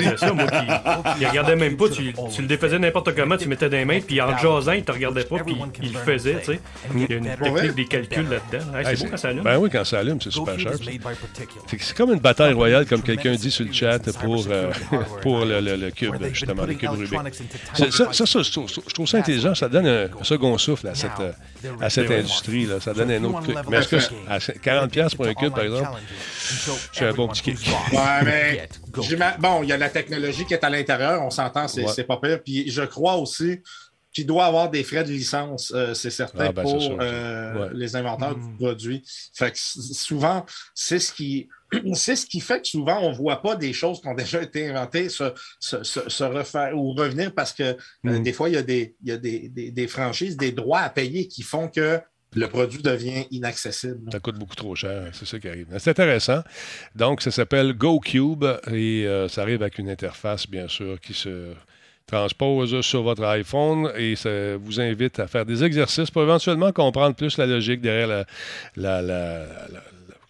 il regardait même pas, tu, tu le défaisais n'importe comment, tu mettais dans les mains, puis en jasant, il te regardait pas, puis il le faisait, tu sais. Il y a une technique des calculs là-dedans. Hey, Hey, c'est beau quand ça allume. Ben oui, quand ça allume, c'est super cher. C'est comme une bataille royale, comme quelqu'un dit sur le chat, pour, euh, pour le, le- le cube, justement, le cube Rubik. C'est- Ça, ça, ça, je, trouve, je trouve ça intelligent. Ça donne un second souffle à cette, à cette industrie. Là. Ça donne un autre truc. Mais est-ce que à 40$ pour un cube, par exemple, c'est un bon petit kick. Ouais, mais j'ima- bon, il y a la technologie qui est à l'intérieur, on s'entend, c'est Ouais. c'est pas pire. Puis je crois aussi qu'il doit avoir des frais de licence, euh, c'est certain, Ah, ben, c'est pour sûr. euh, Ouais. les inventeurs du produit. Fait que souvent, c'est ce qui. C'est ce qui fait que souvent, on ne voit pas des choses qui ont déjà été inventées se, se- se- se refaire ou revenir parce que euh, Mm. des fois, il y a, des, y a des, des- des franchises, des droits à payer qui font que le produit devient inaccessible. Ça coûte beaucoup trop cher, c'est ça qui arrive. C'est intéressant. Donc, ça s'appelle GoCube et euh, ça arrive avec une interface, bien sûr, qui se transpose sur votre iPhone et ça vous invite à faire des exercices pour éventuellement comprendre plus la logique derrière la. la, la- la-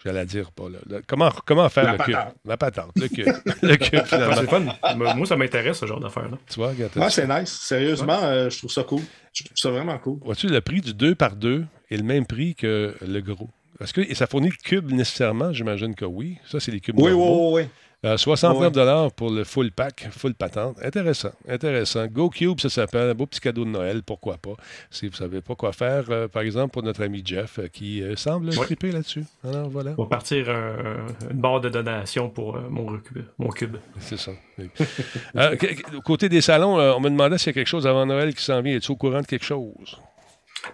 J'allais dire pas. là. Le- comment, comment faire La le cube? La patente. Le cube. le cube, finalement. C'est fun. Moi, moi, ça m'intéresse, ce genre d'affaires-là. Tu vois, regarde, dit c'est nice. Sérieusement, euh, je trouve ça cool. Je trouve ça vraiment cool. Vois-tu, le prix du 2 par 2 est le même prix que le gros. Est-ce que et ça fournit le cube nécessairement? J'imagine que oui. Ça, c'est les cubes Oui, normaux. oui, oui. Euh, 69 pour le full pack, full patente. Intéressant, intéressant. GoCube, ça s'appelle un beau petit cadeau de Noël, pourquoi pas. Si vous savez pas quoi faire, euh, par exemple, pour notre ami Jeff, euh, qui euh, semble Ouais. triper là-dessus. Alors, voilà. On va partir un- une barre de donation pour mon, mon cube. C'est ça. Côté des salons, on me demandait s'il y a quelque chose avant Noël qui s'en vient. Es-tu au courant de quelque chose?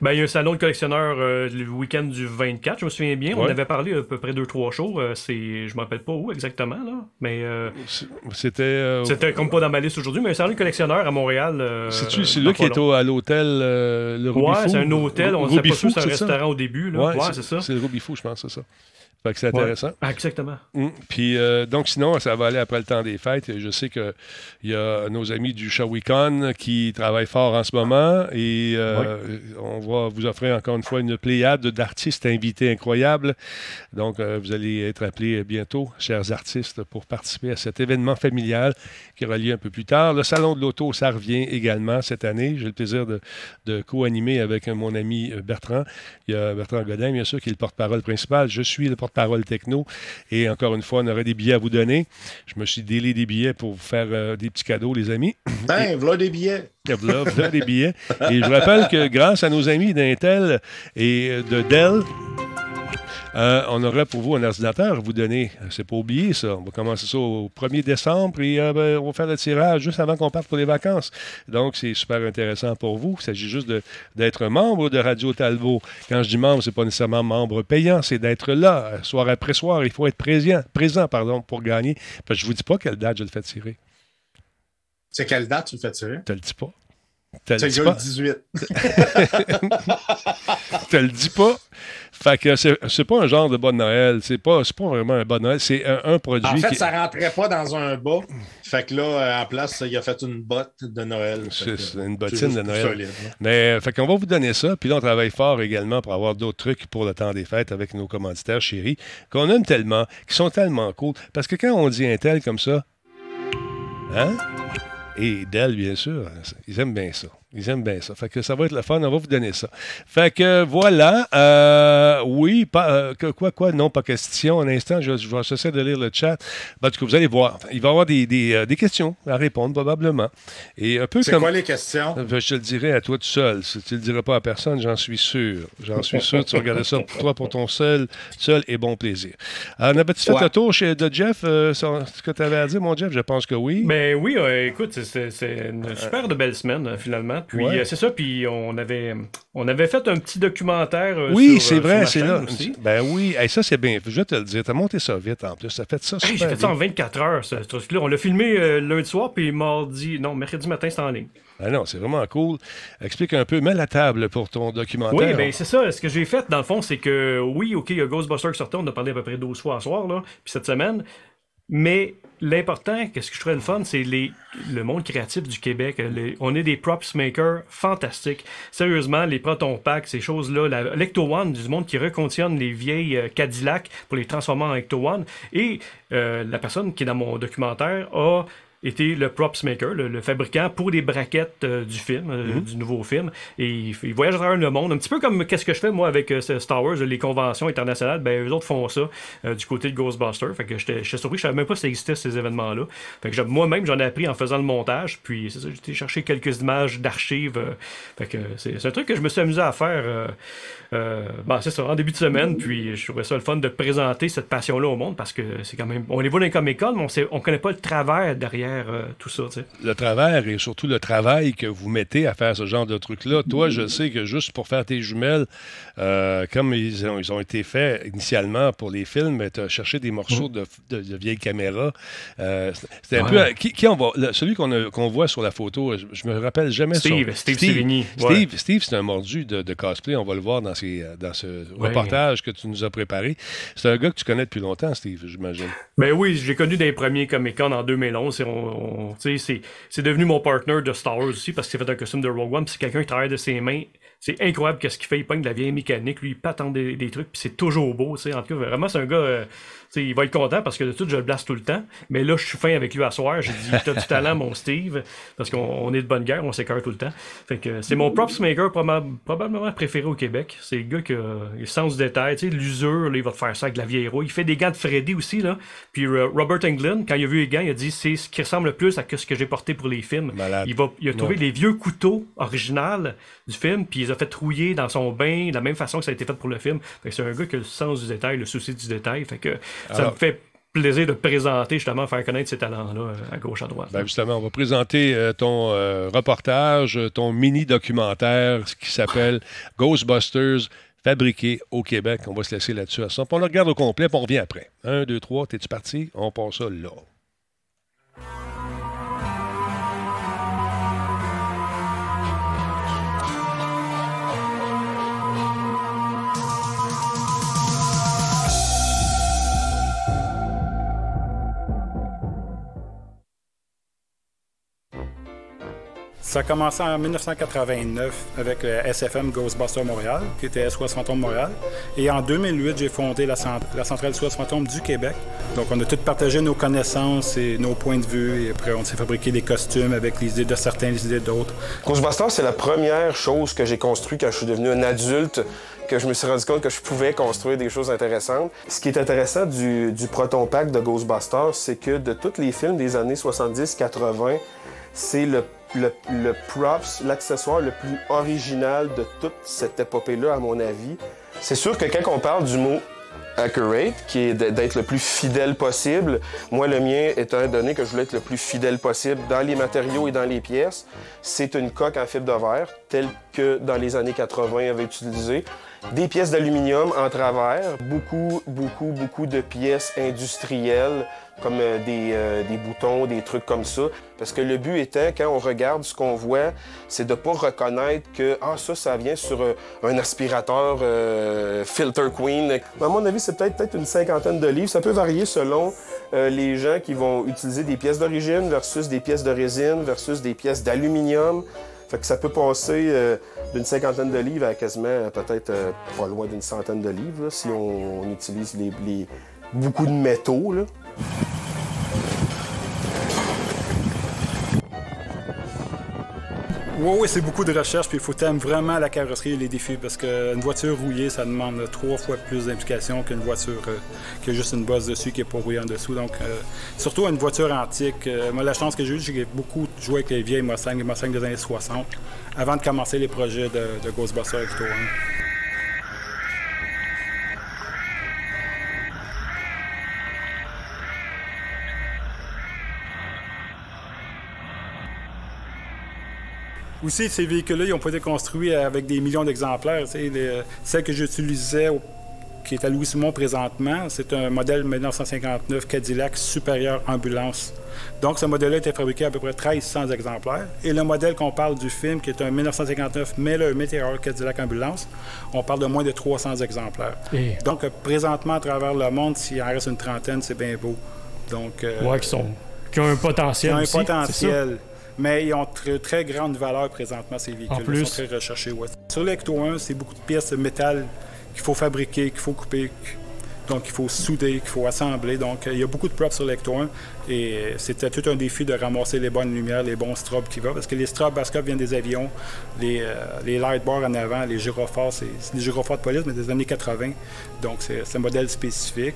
Ben, il y a un salon de collectionneurs euh, le week-end du 24, je me souviens bien. On Ouais. avait parlé à peu près 2-3 jours. euh, c'est, je me rappelle pas où exactement, là. Mais euh, C'était. c'était comme pas dans ma liste aujourd'hui, mais un salon de collectionneurs à Montréal. C'est-tu là qui est au- à l'hôtel le Ouais, Rubifou? c'est un hôtel, on sait pas sûr, c'est un ça? restaurant au début, là. Ouais, c'est ça. C'est le Rubifou, je pense, c'est ça. Fait que c'est intéressant. Ah, exactement. Puis, euh, donc, sinon, ça va aller après le temps des fêtes. Je sais qu'il y a nos amis du Shawicon qui travaillent fort en ce moment et euh, on va vous offrir encore une fois une pléiade d'artistes invités incroyables. Donc, euh, vous allez être appelés bientôt, chers artistes, pour participer à cet événement familial qui aura lieu un peu plus tard. Le Salon de l'Auto, ça revient également cette année. J'ai le plaisir de, de co-animer avec mon ami Bertrand. Il y a Bertrand Godin, bien sûr, qui est le porte-parole principal. Je suis le porte-parole techno. Et encore une fois, on aurait des billets à vous donner. Je me suis délé des billets pour vous faire euh, des petits cadeaux, les amis. Ben, voilà des billets. Voilà, voilà des billets. Et je vous rappelle que grâce à nos amis d'Intel et euh, de Dell, euh, on aurait pour vous un ordinateur à vous donner. C'est pas oublié, ça. On va commencer ça au 1er décembre et euh, ben, on va faire le tirage juste avant qu'on parte pour les vacances. Donc, c'est super intéressant pour vous. Il s'agit juste d'être membre de Radio Talbot. Quand je dis membre, c'est pas nécessairement membre payant, c'est d'être là, euh, soir après soir. Il faut être présent, présent pardon, pour gagner. Parce que je vous dis pas quelle date je le fais tirer. C'est quelle date tu le fais tirer? Je te le dis pas. Te C'est le dis le pas. 18. Je te le dis pas. Fait que c'est pas un genre de bon Noël. C'est pas, c'est pas vraiment un bon Noël. C'est un, un produit En fait, qui. ça rentrait pas dans un bas. Fait que là, euh, en place, il a fait une botte de Noël. C'est une bottine de Noël. solide. Mais euh, fait qu'on va vous donner ça. Puis là, on travaille fort également pour avoir d'autres trucs pour le temps des fêtes avec nos commanditaires chéris qu'on aime tellement, qui sont tellement cool. Parce que quand on dit un tel comme ça, hein? Et Dell, bien sûr, ils aiment bien ça. Ils aiment bien ça. Fait que ça va être le fun. On va vous donner ça. Fait que voilà. Euh, oui, pas, euh, quoi, quoi, non, pas question. Un instant, je, je vais essayer de lire le chat. Ben, en tout cas, vous allez voir. Il va y avoir des, des, euh, des questions à répondre, probablement. Et un peu C'est comme. quoi les questions? Ben, Je te le dirai à toi tout seul. Si tu ne le diras pas à personne, j'en suis sûr. J'en suis sûr. Tu vas regarder ça pour toi, pour ton seul, seul et bon plaisir. Alors, on avait-tu fait Ouais. le tour chez, de Jeff? euh, ce que tu avais à dire, mon Jeff? Je pense que oui. Ben oui, euh, écoute, c'est- une super de belle semaine, finalement. Puis Ouais. euh, c'est ça, puis on avait, on avait fait un petit documentaire. euh, Oui, sur, c'est euh, vrai, c'est là. aussi. Ben oui, Hey, ça c'est bien. Je vais te le dire. T'as monté ça vite en plus. Ça fait ça Hey, j'ai fait ça en bien. 24 heures, ce ce truc-là. On l'a filmé euh, lundi soir, puis mardi, non, mercredi matin, c'est en ligne. Ah non, c'est vraiment cool. Explique un peu. Mets la table pour ton documentaire. Oui, ben c'est ça. Ce que j'ai fait, dans le fond, c'est que oui, OK, il y a Ghostbusters qui sortait, on a parlé à peu près 12 fois à soir, là. Puis cette semaine, Mais l'important, qu'est-ce que je trouvais le fun, c'est les, le monde créatif du Québec. Les- on est des props makers fantastiques. Sérieusement, les Proton Packs, ces choses-là, la l'Ecto One, du monde qui reconditionne les vieilles euh, Cadillac pour les transformer en Ecto One. Et euh, la personne qui est dans mon documentaire a été le props maker, le, le fabricant pour les braquettes euh, du film, euh, Mhm. du nouveau film. Et il, il voyage à travers le monde, un petit peu comme qu'est-ce que je fais moi avec euh, Star Wars, les conventions internationales. Ben eux autres font ça du côté de Ghostbusters. Fait que j'étais surpris, je savais même pas ça existait ces événements-là. Fait que moi-même j'en ai appris en faisant le montage. Puis c'est ça, j'ai été chercher quelques images d'archives. fait que c'est un truc que je me suis amusé à faire. bon, c'est ça, en début de semaine. Puis je trouvais ça le fun de présenter cette passion-là au monde parce que c'est quand même. On les voit dans les Comic Con, mais on sait, on connaît pas le travers derrière euh, tout ça. tu sais. le travers et surtout le travail que vous mettez à faire ce genre de truc-là. Toi, je sais que juste pour faire tes jumelles, euh, comme ils ont, ils ont été faits initialement pour les films, tu as cherché des morceaux de, de- de vieilles caméras. Euh, C'était un Ouais. peu. Qui, qui on va, le- celui qu'on voit sur la photo, je, je me rappelle jamais Steve, son- Steve ouais. Steve, Steve, c'est un mordu de, de cosplay. On va le voir dans, ce Ouais. reportage que tu nous as préparé. C'est un gars que tu connais depuis longtemps, Steve, j'imagine. Ben oui, je l'ai connu dans les premiers Comic Con en 2011. et on- c'est, devenu mon partner de Star Wars aussi parce qu'il fait un costume de Rogue One. C'est quelqu'un qui travaille de ses mains. C'est incroyable qu'est-ce qu'il fait. Il pogne de la vieille mécanique. Lui, il patente des, des trucs. Puis c'est toujours beau. sais. En tout cas, vraiment, c'est un gars. euh, tu sais, il va être content parce que de tout, je le blasse tout le temps. Mais là, je suis fin avec lui à soir. J'ai dit, t'as du talent, mon Steve. Parce qu'on on est de bonne guerre. On s'écœure tout le temps. Fait que c'est mon props maker proba- probablement préféré au Québec. C'est le gars qui a le sens du détail. Tu sais, l'usure, il va te faire ça avec de la vieille roue. Il fait des gants de Freddy aussi, là. Puis euh, Robert Englund, quand il a vu les gants, il a dit c'est ce qui ressemble le plus à ce que j'ai porté pour les films. Il, va, il a trouvé Ouais. les vieux couteaux originaux du film, puis il les a fait trouiller dans son bain, de la même façon que ça a été fait pour le film. Fait que c'est un gars qui a le sens du détail, le souci du détail. Fait que ça Alors- me fait plaisir de présenter, justement, faire connaître ces talents-là euh, à gauche, à droite. Ben justement, on va présenter euh, ton euh, reportage, ton mini-documentaire qui s'appelle Ghostbusters, fabriqué au Québec. On va se laisser là-dessus à ça. On le regarde au complet, puis on revient après. Un, deux, trois, t'es-tu parti? On passe ça là. Ça a commencé en 1989 avec le SFM Ghostbusters Montréal, qui était SOS Fantôme Montréal. Et en 2008, j'ai fondé la, cent- la centrale SOS Fantôme du Québec. Donc, on a tous partagé nos connaissances et nos points de vue. Et après, on s'est fabriqué des costumes avec les idées de certains, les idées d'autres. Ghostbusters, c'est la première chose que j'ai construite quand je suis devenu un adulte, que je me suis rendu compte que je pouvais construire des choses intéressantes. Ce qui est intéressant du, du Proton Pack de Ghostbusters, c'est que de tous les films des années 70-80, c'est le, le, props, l'accessoire le plus original de toute cette épopée-là, à mon avis. C'est sûr que quand on parle du mot accurate, qui est d'être le plus fidèle possible. Moi, le mien, étant donné que je voulais être le plus fidèle possible dans les matériaux et dans les pièces, c'est une coque en fibre de verre, telle que dans les années 80 avait utilisé. Des pièces d'aluminium en travers, beaucoup, beaucoup, beaucoup de pièces industrielles, comme euh, des, euh, des boutons, des trucs comme ça. Parce que le but étant, quand on regarde ce qu'on voit, c'est de ne pas reconnaître que ah, ça, ça vient sur euh, un aspirateur Filter Queen. À mon avis, c'est peut-être une cinquantaine de livres. Ça peut varier selon les gens qui vont utiliser des pièces d'origine versus des pièces de résine versus des pièces d'aluminium. Fait que ça peut passer d'une cinquantaine de livres à quasiment peut-être pas loin d'une centaine de livres si on, utilise les- beaucoup de métaux. Là. Oui, oui, c'est beaucoup de recherche, puis il faut aimer vraiment la carrosserie et les défis, parce qu'une voiture rouillée, ça demande trois fois plus d'implication qu'une voiture euh, qui a juste une bosse dessus qui n'est pas rouillée en dessous. Donc, euh, surtout une voiture antique. euh, moi, la chance que j'ai eue, j'ai beaucoup joué avec les vieilles Mustang, les Mustang des années 60, avant de commencer les projets de, de Ghostbusters Ecto One. Aussi, ces véhicules-là, ils ont pas été construits avec des millions d'exemplaires. les- Celle que j'utilisais, au- qui est à Louis-Simon présentement, c'est un modèle 1959 Cadillac Supérieur Ambulance. Donc, ce modèle-là a été fabriqué à peu près 1300 exemplaires. Et le modèle qu'on parle du film, qui est un 1959 Miller Meteor Cadillac Ambulance, on parle de moins de 300 exemplaires. Et- Donc, euh, présentement, à travers le monde, s'il en reste une trentaine, c'est bien beau. Donc, euh, ouais, qui, sont, qui ont un potentiel. Qui ont un aussi, potentiel. Mais ils ont très, très grande valeur présentement, ces véhicules. En plus. Ils sont très recherchés. Ouais. Sur l'Ecto 1, c'est beaucoup de pièces de métal qu'il faut fabriquer, qu'il faut couper. Donc, il faut souder, qu'il faut assembler. Donc, il y a beaucoup de props sur l'Ecto 1. Et c'était tout un défi de ramasser les bonnes lumières, les bons strobes qui vont. Parce que les strobes Bascop viennent des avions. Les, euh, les light bars en avant, les gyrophares, c'est des gyrophares de police, mais des années 80. Donc, c'est un modèle spécifique.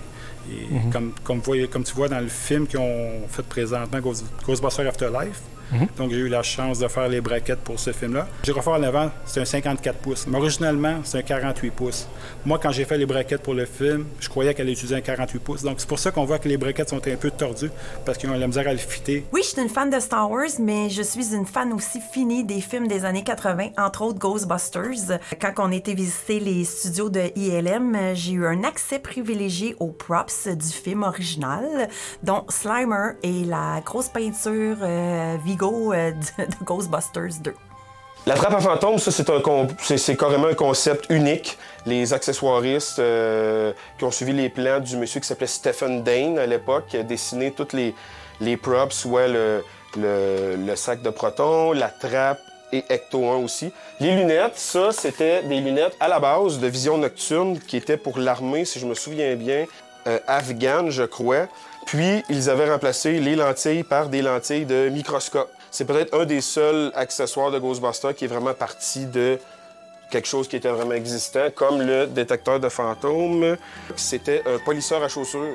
Et Mhm. comme, comme, comme, tu vois dans le film qu'ils ont fait présentement, Ghostbusters Afterlife, Mhm. donc, j'ai eu la chance de faire les braquettes pour ce film-là. Gyrophare en avant, c'est un 54 pouces. Mais originalement, c'est un 48 pouces. Moi, quand j'ai fait les braquettes pour le film, je croyais qu'elle utilisait un 48 pouces. Donc, c'est pour ça qu'on voit que les braquettes sont un peu tordues, parce qu'ils ont la misère à le fitter. Oui, je suis une fan de Star Wars, mais je suis une fan aussi finie des films des années 80, entre autres Ghostbusters. Quand on était visiter les studios de ILM, j'ai eu un accès privilégié aux props du film original, dont Slimer et la grosse peinture euh, Vigo euh, de, Ghostbusters 2. La trappe à fantômes, ça, c'est, un, c'est, carrément un concept unique. Les accessoiristes euh, qui ont suivi les plans du monsieur qui s'appelait Stephen Dane à l'époque, qui a dessiné toutes les, les props, soit le, le, sac de proton, la trappe et Ecto 1 aussi. Les lunettes, ça, c'était des lunettes à la base de vision nocturne qui étaient pour l'armée, si je me souviens bien, euh, afghane, je crois. Puis, ils avaient remplacé les lentilles par des lentilles de microscope. C'est peut-être un des seuls accessoires de Ghostbusters qui est vraiment parti de quelque chose qui était vraiment existant, comme le détecteur de fantômes. C'était un polisseur à chaussures.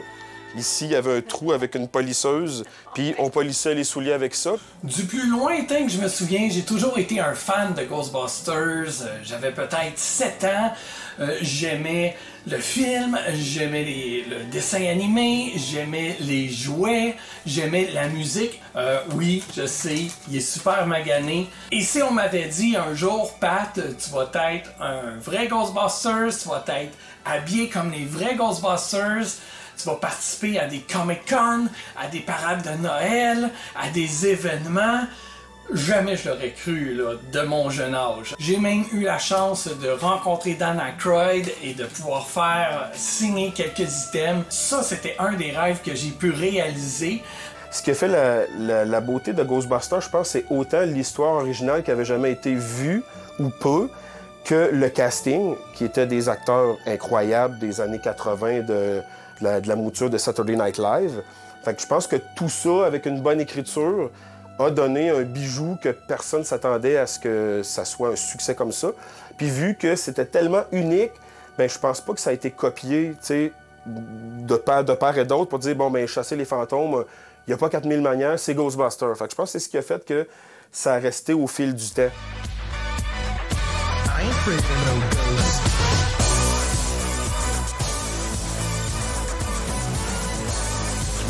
Ici, il y avait un trou avec une polisseuse, puis on polissait les souliers avec ça. Du plus lointain que je me souviens, j'ai toujours été un fan de Ghostbusters. Euh, J'avais peut-être 7 ans. Euh, j'aimais le film, j'aimais les- le dessin animé, j'aimais les jouets, j'aimais la musique. Euh, oui, je sais, il est super magané. Et si on m'avait dit un jour, Pat, tu vas être un vrai Ghostbusters, tu vas être habillé comme les vrais Ghostbusters, tu vas participer à des Comic-Con, à des parades de Noël, à des événements. Jamais je l'aurais cru là, de mon jeune âge. J'ai même eu la chance de rencontrer Dan Aykroyd et de pouvoir faire signer quelques items. Ça, c'était un des rêves que j'ai pu réaliser. Ce qui a fait la, la- la beauté de Ghostbusters, je pense, c'est autant l'histoire originale qui avait jamais été vue ou peu, que le casting, qui était des acteurs incroyables des années 80 de, de de la mouture de Saturday Night Live. Fait que je pense que tout ça, avec une bonne écriture, a donné un bijou que personne s'attendait à ce que ça soit un succès comme ça. Puis vu que c'était tellement unique, ben je pense pas que ça a été copié, de part, de et d'autre pour dire, bon, ben chasser les fantômes, il n'y a pas 4000 manières, c'est Ghostbusters. Fait que je pense que c'est ce qui a fait que ça a resté au fil du temps.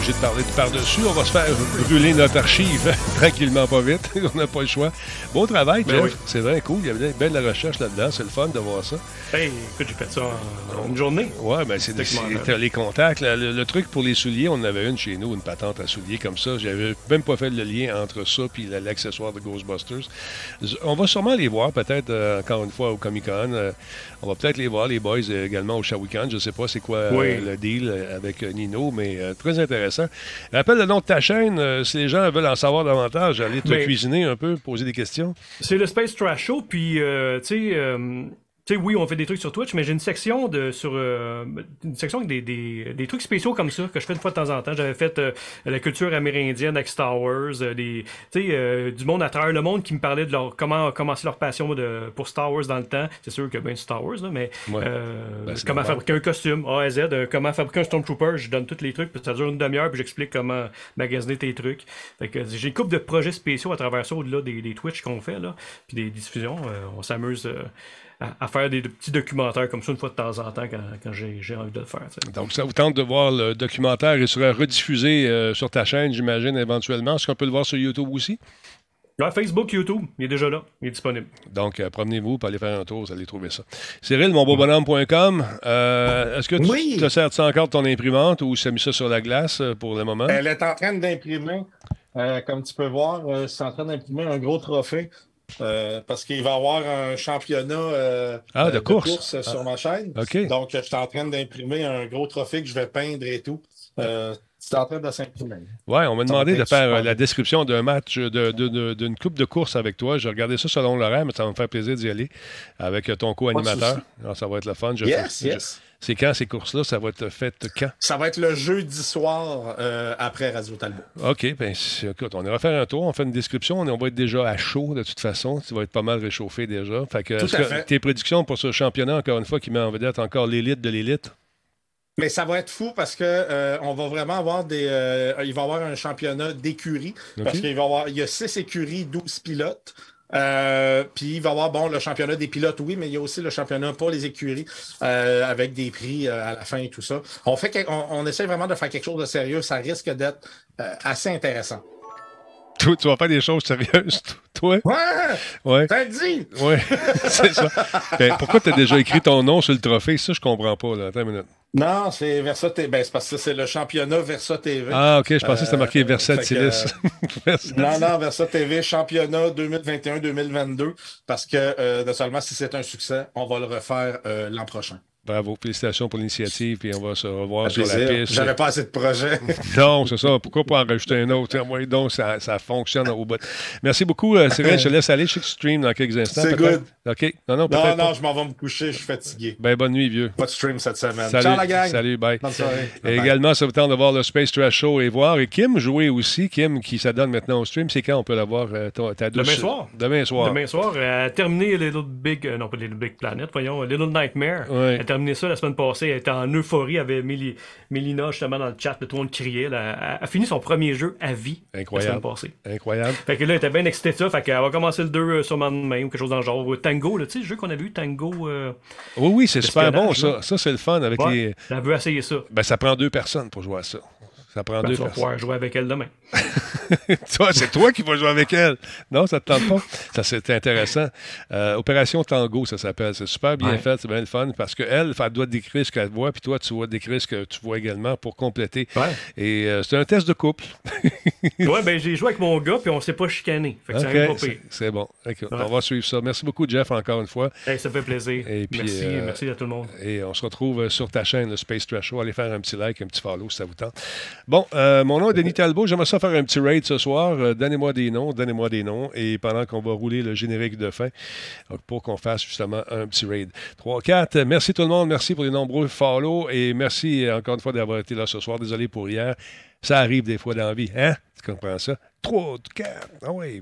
Obligé de parler de par-dessus. On va se faire brûler notre archive tranquillement, pas vite. On n'a pas le choix. Bon travail, Ben Jeff. oui. C'est vrai, cool. Il y avait belle la recherche là-dedans. C'est le fun de voir ça. Hey, écoute, j'ai fait ça en, une journée. Ouais, ben c'est les contacts. le, le truc pour les souliers, on en avait une chez nous, une patente à souliers comme ça. J'avais même pas fait le lien entre ça et l'accessoire de Ghostbusters. On va sûrement les voir, peut-être euh, encore une fois au Comic Con. Euh, on va peut-être les voir, les boys, euh, également au Shawikan. Je sais pas c'est quoi euh, Oui. le deal avec Nino, mais très intéressant. Rappelle le nom de ta chaîne, euh, si les gens veulent en savoir davantage, aller te Ben- cuisiner un peu, poser des questions. C'est le Space Trash Show, puis euh, tu sais, euh, tu sais, oui, on fait des trucs sur Twitch, mais j'ai une section de sur euh, une section avec des, des, des trucs spéciaux comme ça que je fais une fois de temps en temps. J'avais fait euh, la culture amérindienne avec Star Wars, euh, des, tu sais, du monde à travers le monde qui me parlait de leur comment commencer leur passion de, pour Star Wars dans le temps. C'est sûr que ben Star Wars là, mais Ouais. Ben, comment normal. fabriquer un costume A à Z, comment fabriquer un Stormtrooper, je donne tous les trucs, puis ça dure une demi-heure, puis j'explique comment magasiner tes trucs. Fait que j'ai une couple de projets spéciaux à travers ça, au-delà des, des Twitch qu'on fait, là, puis des diffusions. On s'amuse à, à faire des, petits documentaires comme ça une fois de temps en temps quand, quand j'ai j'ai envie de le faire. Donc, ça vous tente de voir le documentaire. Il sera rediffusé euh, sur ta chaîne, j'imagine, éventuellement. Est-ce qu'on peut le voir sur YouTube aussi? Ouais, Facebook, YouTube, il est déjà là, il est disponible. Donc, euh, promenez-vous pour aller faire un tour, vous allez trouver ça. Cyril, monbeaubonhomme.com, euh, est-ce que tu Oui. te sers ça encore de ton imprimante ou tu as mis ça sur la glace euh, pour le moment? Elle est en train d'imprimer, euh, comme tu peux voir, euh, c'est en train d'imprimer un gros trophée. Euh, parce qu'il va y avoir un championnat euh, Ah, euh, de course. sur Ah. ma chaîne. Donc, je suis en train d'imprimer un gros trophée que je vais peindre et tout. Euh, C'est en train de s'imprimer. Ouais, on m'a demandé de faire super. la description d'un match, d'une coupe de course avec toi. J'ai regardé ça selon l'horaire, mais ça va me faire plaisir d'y aller avec ton co-animateur. ça va être le fun. Je Yes, fais- je- yes. C'est quand ces courses-là? Ça va être fait quand? Ça va être le jeudi soir euh, après Radio Talbot. OK, c'est- écoute, on ira faire un tour, on fait une description, on, va être déjà à chaud de toute façon. Tu vas être pas mal réchauffé déjà. Fait que, Tout à fait. tes prédictions pour ce championnat, encore une fois, qui met en vedette encore l'élite de l'élite? Mais ça va être fou parce que euh, on va vraiment avoir des. euh, il va y avoir un championnat d'écuries. Parce qu'il va y avoir. Il y a six écuries, 12 pilotes. Euh, puis il va y avoir bon le championnat des pilotes, oui, mais il y a aussi le championnat pour les écuries euh, avec des prix euh, à la fin et tout ça. On fait on, on essaie vraiment de faire quelque chose de sérieux. Ça risque d'être assez intéressant. Toi, tu vas faire des choses sérieuses, toi? Ouais! Ouais. T'as dit! Oui, c'est ça. Ben, pourquoi tu as déjà écrit ton nom sur le trophée? Ça, je comprends pas. Là. Attends une minute. Non, c'est Versa TV. Ben, c'est parce que c'est le championnat Versa TV. Ah, OK, je pensais que c'était marqué Euh, Versatilis. que, euh, non, non, Versa TV, championnat 2021-2022. Parce que euh, seulement si c'est un succès, on va le refaire euh, l'an prochain. Bravo, félicitations pour l'initiative, puis on va se revoir sur la piste. J'avais pas assez de projets. Non, c'est ça. Pourquoi pas en rajouter un autre? Moi, donc, ça, ça fonctionne au bout. Merci beaucoup, euh, Cyril. Je te laisse aller. Je sais que tu stream dans quelques instants. C'est good. OK. Non, non, non, non, je m'en vais me coucher, je suis fatigué. Ben, bonne nuit, vieux. Pas de stream cette semaine. Salut, Ciao la gang. Salut, bye. Bonne soirée. Et également, ça vous tente de voir le Space Trash Show et voir. Et Kim jouer aussi. Kim qui s'adonne maintenant au stream. C'est quand on peut la voir, euh, ta, douce- Demain soir. Demain soir. Demain soir, elle a terminé Little Big, euh, non pas Little Big Planet, voyons, Little Nightmare. Ouais. Elle a terminé ça la semaine passée. Elle était en euphorie. Elle avait Méli- Mélina justement dans le chat. Tout le monde criait. Elle a fini son premier jeu à vie Incroyable. la semaine passée. Incroyable. Fait que là, elle était bien excitée de ça. Fait qu'elle va commencer le 2 euh, sûrement demain ou quelque chose dans le genre. Tango, tu sais, le jeu qu'on avait eu, Tango. euh, Oui, oui, c'est super bon, ça. Ça, c'est le fun avec Ouais, les. Elle veut essayer ça. Ben, ça prend deux personnes pour jouer à ça. Ça prend Ben, deux tu vas personnes. pouvoir jouer avec elle demain. Toi, c'est toi qui vas jouer avec elle. Non, ça te tente pas. Ça, c'est intéressant. Euh, Opération Tango, ça s'appelle. C'est super bien Ouais. fait, c'est bien le fun parce qu'elle, elle doit décrire ce qu'elle voit, puis toi, tu dois décrire ce que tu vois également pour compléter. Et euh, c'est un test de couple. ouais, ben j'ai joué avec mon gars, puis on s'est pas chicané. Fait que ça Ok, arrive pas c'est- pire. c'est bon. Ouais. On va suivre ça. Merci beaucoup, Jeff, encore une fois. Hey, ça fait plaisir. Et puis, merci, euh, merci à tout le monde. Et on se retrouve sur ta chaîne, le Space Trash Show. Allez faire un petit like, un petit follow si ça vous tente. Bon, mon nom est Denis Talbot. J'aimerais ça faire un petit raid ce soir. Euh, donnez-moi des noms, donnez-moi des noms. Et pendant qu'on va rouler le générique de fin, donc, pour qu'on fasse justement un petit raid. 3, 4. Merci tout le monde. Merci pour les nombreux follow. Et merci euh, encore une fois d'avoir été là ce soir. Désolé pour hier. Ça arrive des fois dans la vie. Hein? Tu comprends ça? 3, 4. Ah oui.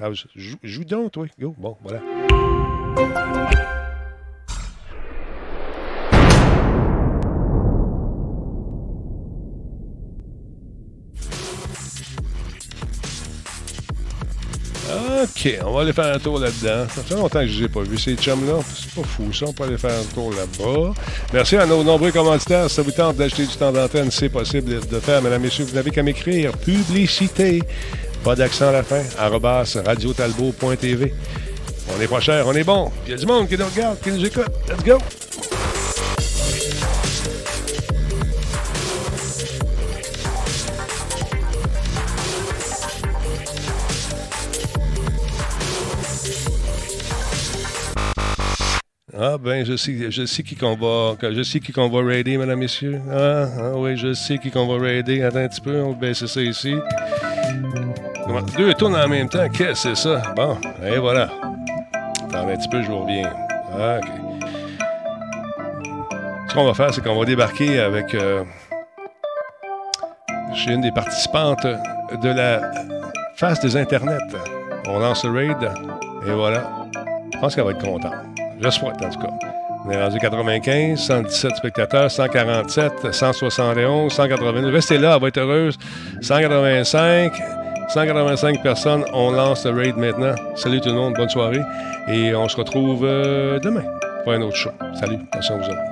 Ah, Joue, joue donc, toi. Go. Bon, voilà. OK, on va aller faire un tour là-dedans. Ça fait longtemps que je ne les ai pas vus, ces chums-là. C'est pas fou, ça. On peut aller faire un tour là-bas. Merci à nos nombreux commanditaires. Si ça vous tente d'acheter du temps d'antenne, c'est possible de faire. Mesdames, Messieurs, vous n'avez qu'à m'écrire publicité, pas d'accent à la fin, arrobas radiotalbot.tv. On n'est pas cher, on est bon. Il y a du monde qui nous regarde, qui nous écoute. Let's go! Ah ben je sais, je sais qui qu'on va, je sais qui qu'on va raider, mesdames, messieurs. Ah, ah oui, je sais qui qu'on va raider. Attends un petit peu, on va baisser ça ici. Deux tournes en même temps, qu'est-ce que c'est ça? Bon, et voilà. Attends un petit peu, je vous reviens. Ah, ok. Ce qu'on va faire, c'est qu'on va débarquer avec euh, chez une des participantes de la face des internets. On lance le raid et voilà. Je pense qu'elle va être contente. Je souhaite, en tout cas. On est rendu 95, 117 spectateurs, 147, 171, 182. Restez là, elle va être heureuse. 185, 185 personnes. On lance le raid maintenant. Salut tout le monde, bonne soirée. Et on se retrouve euh, demain pour un autre show. Salut, attention vous autres.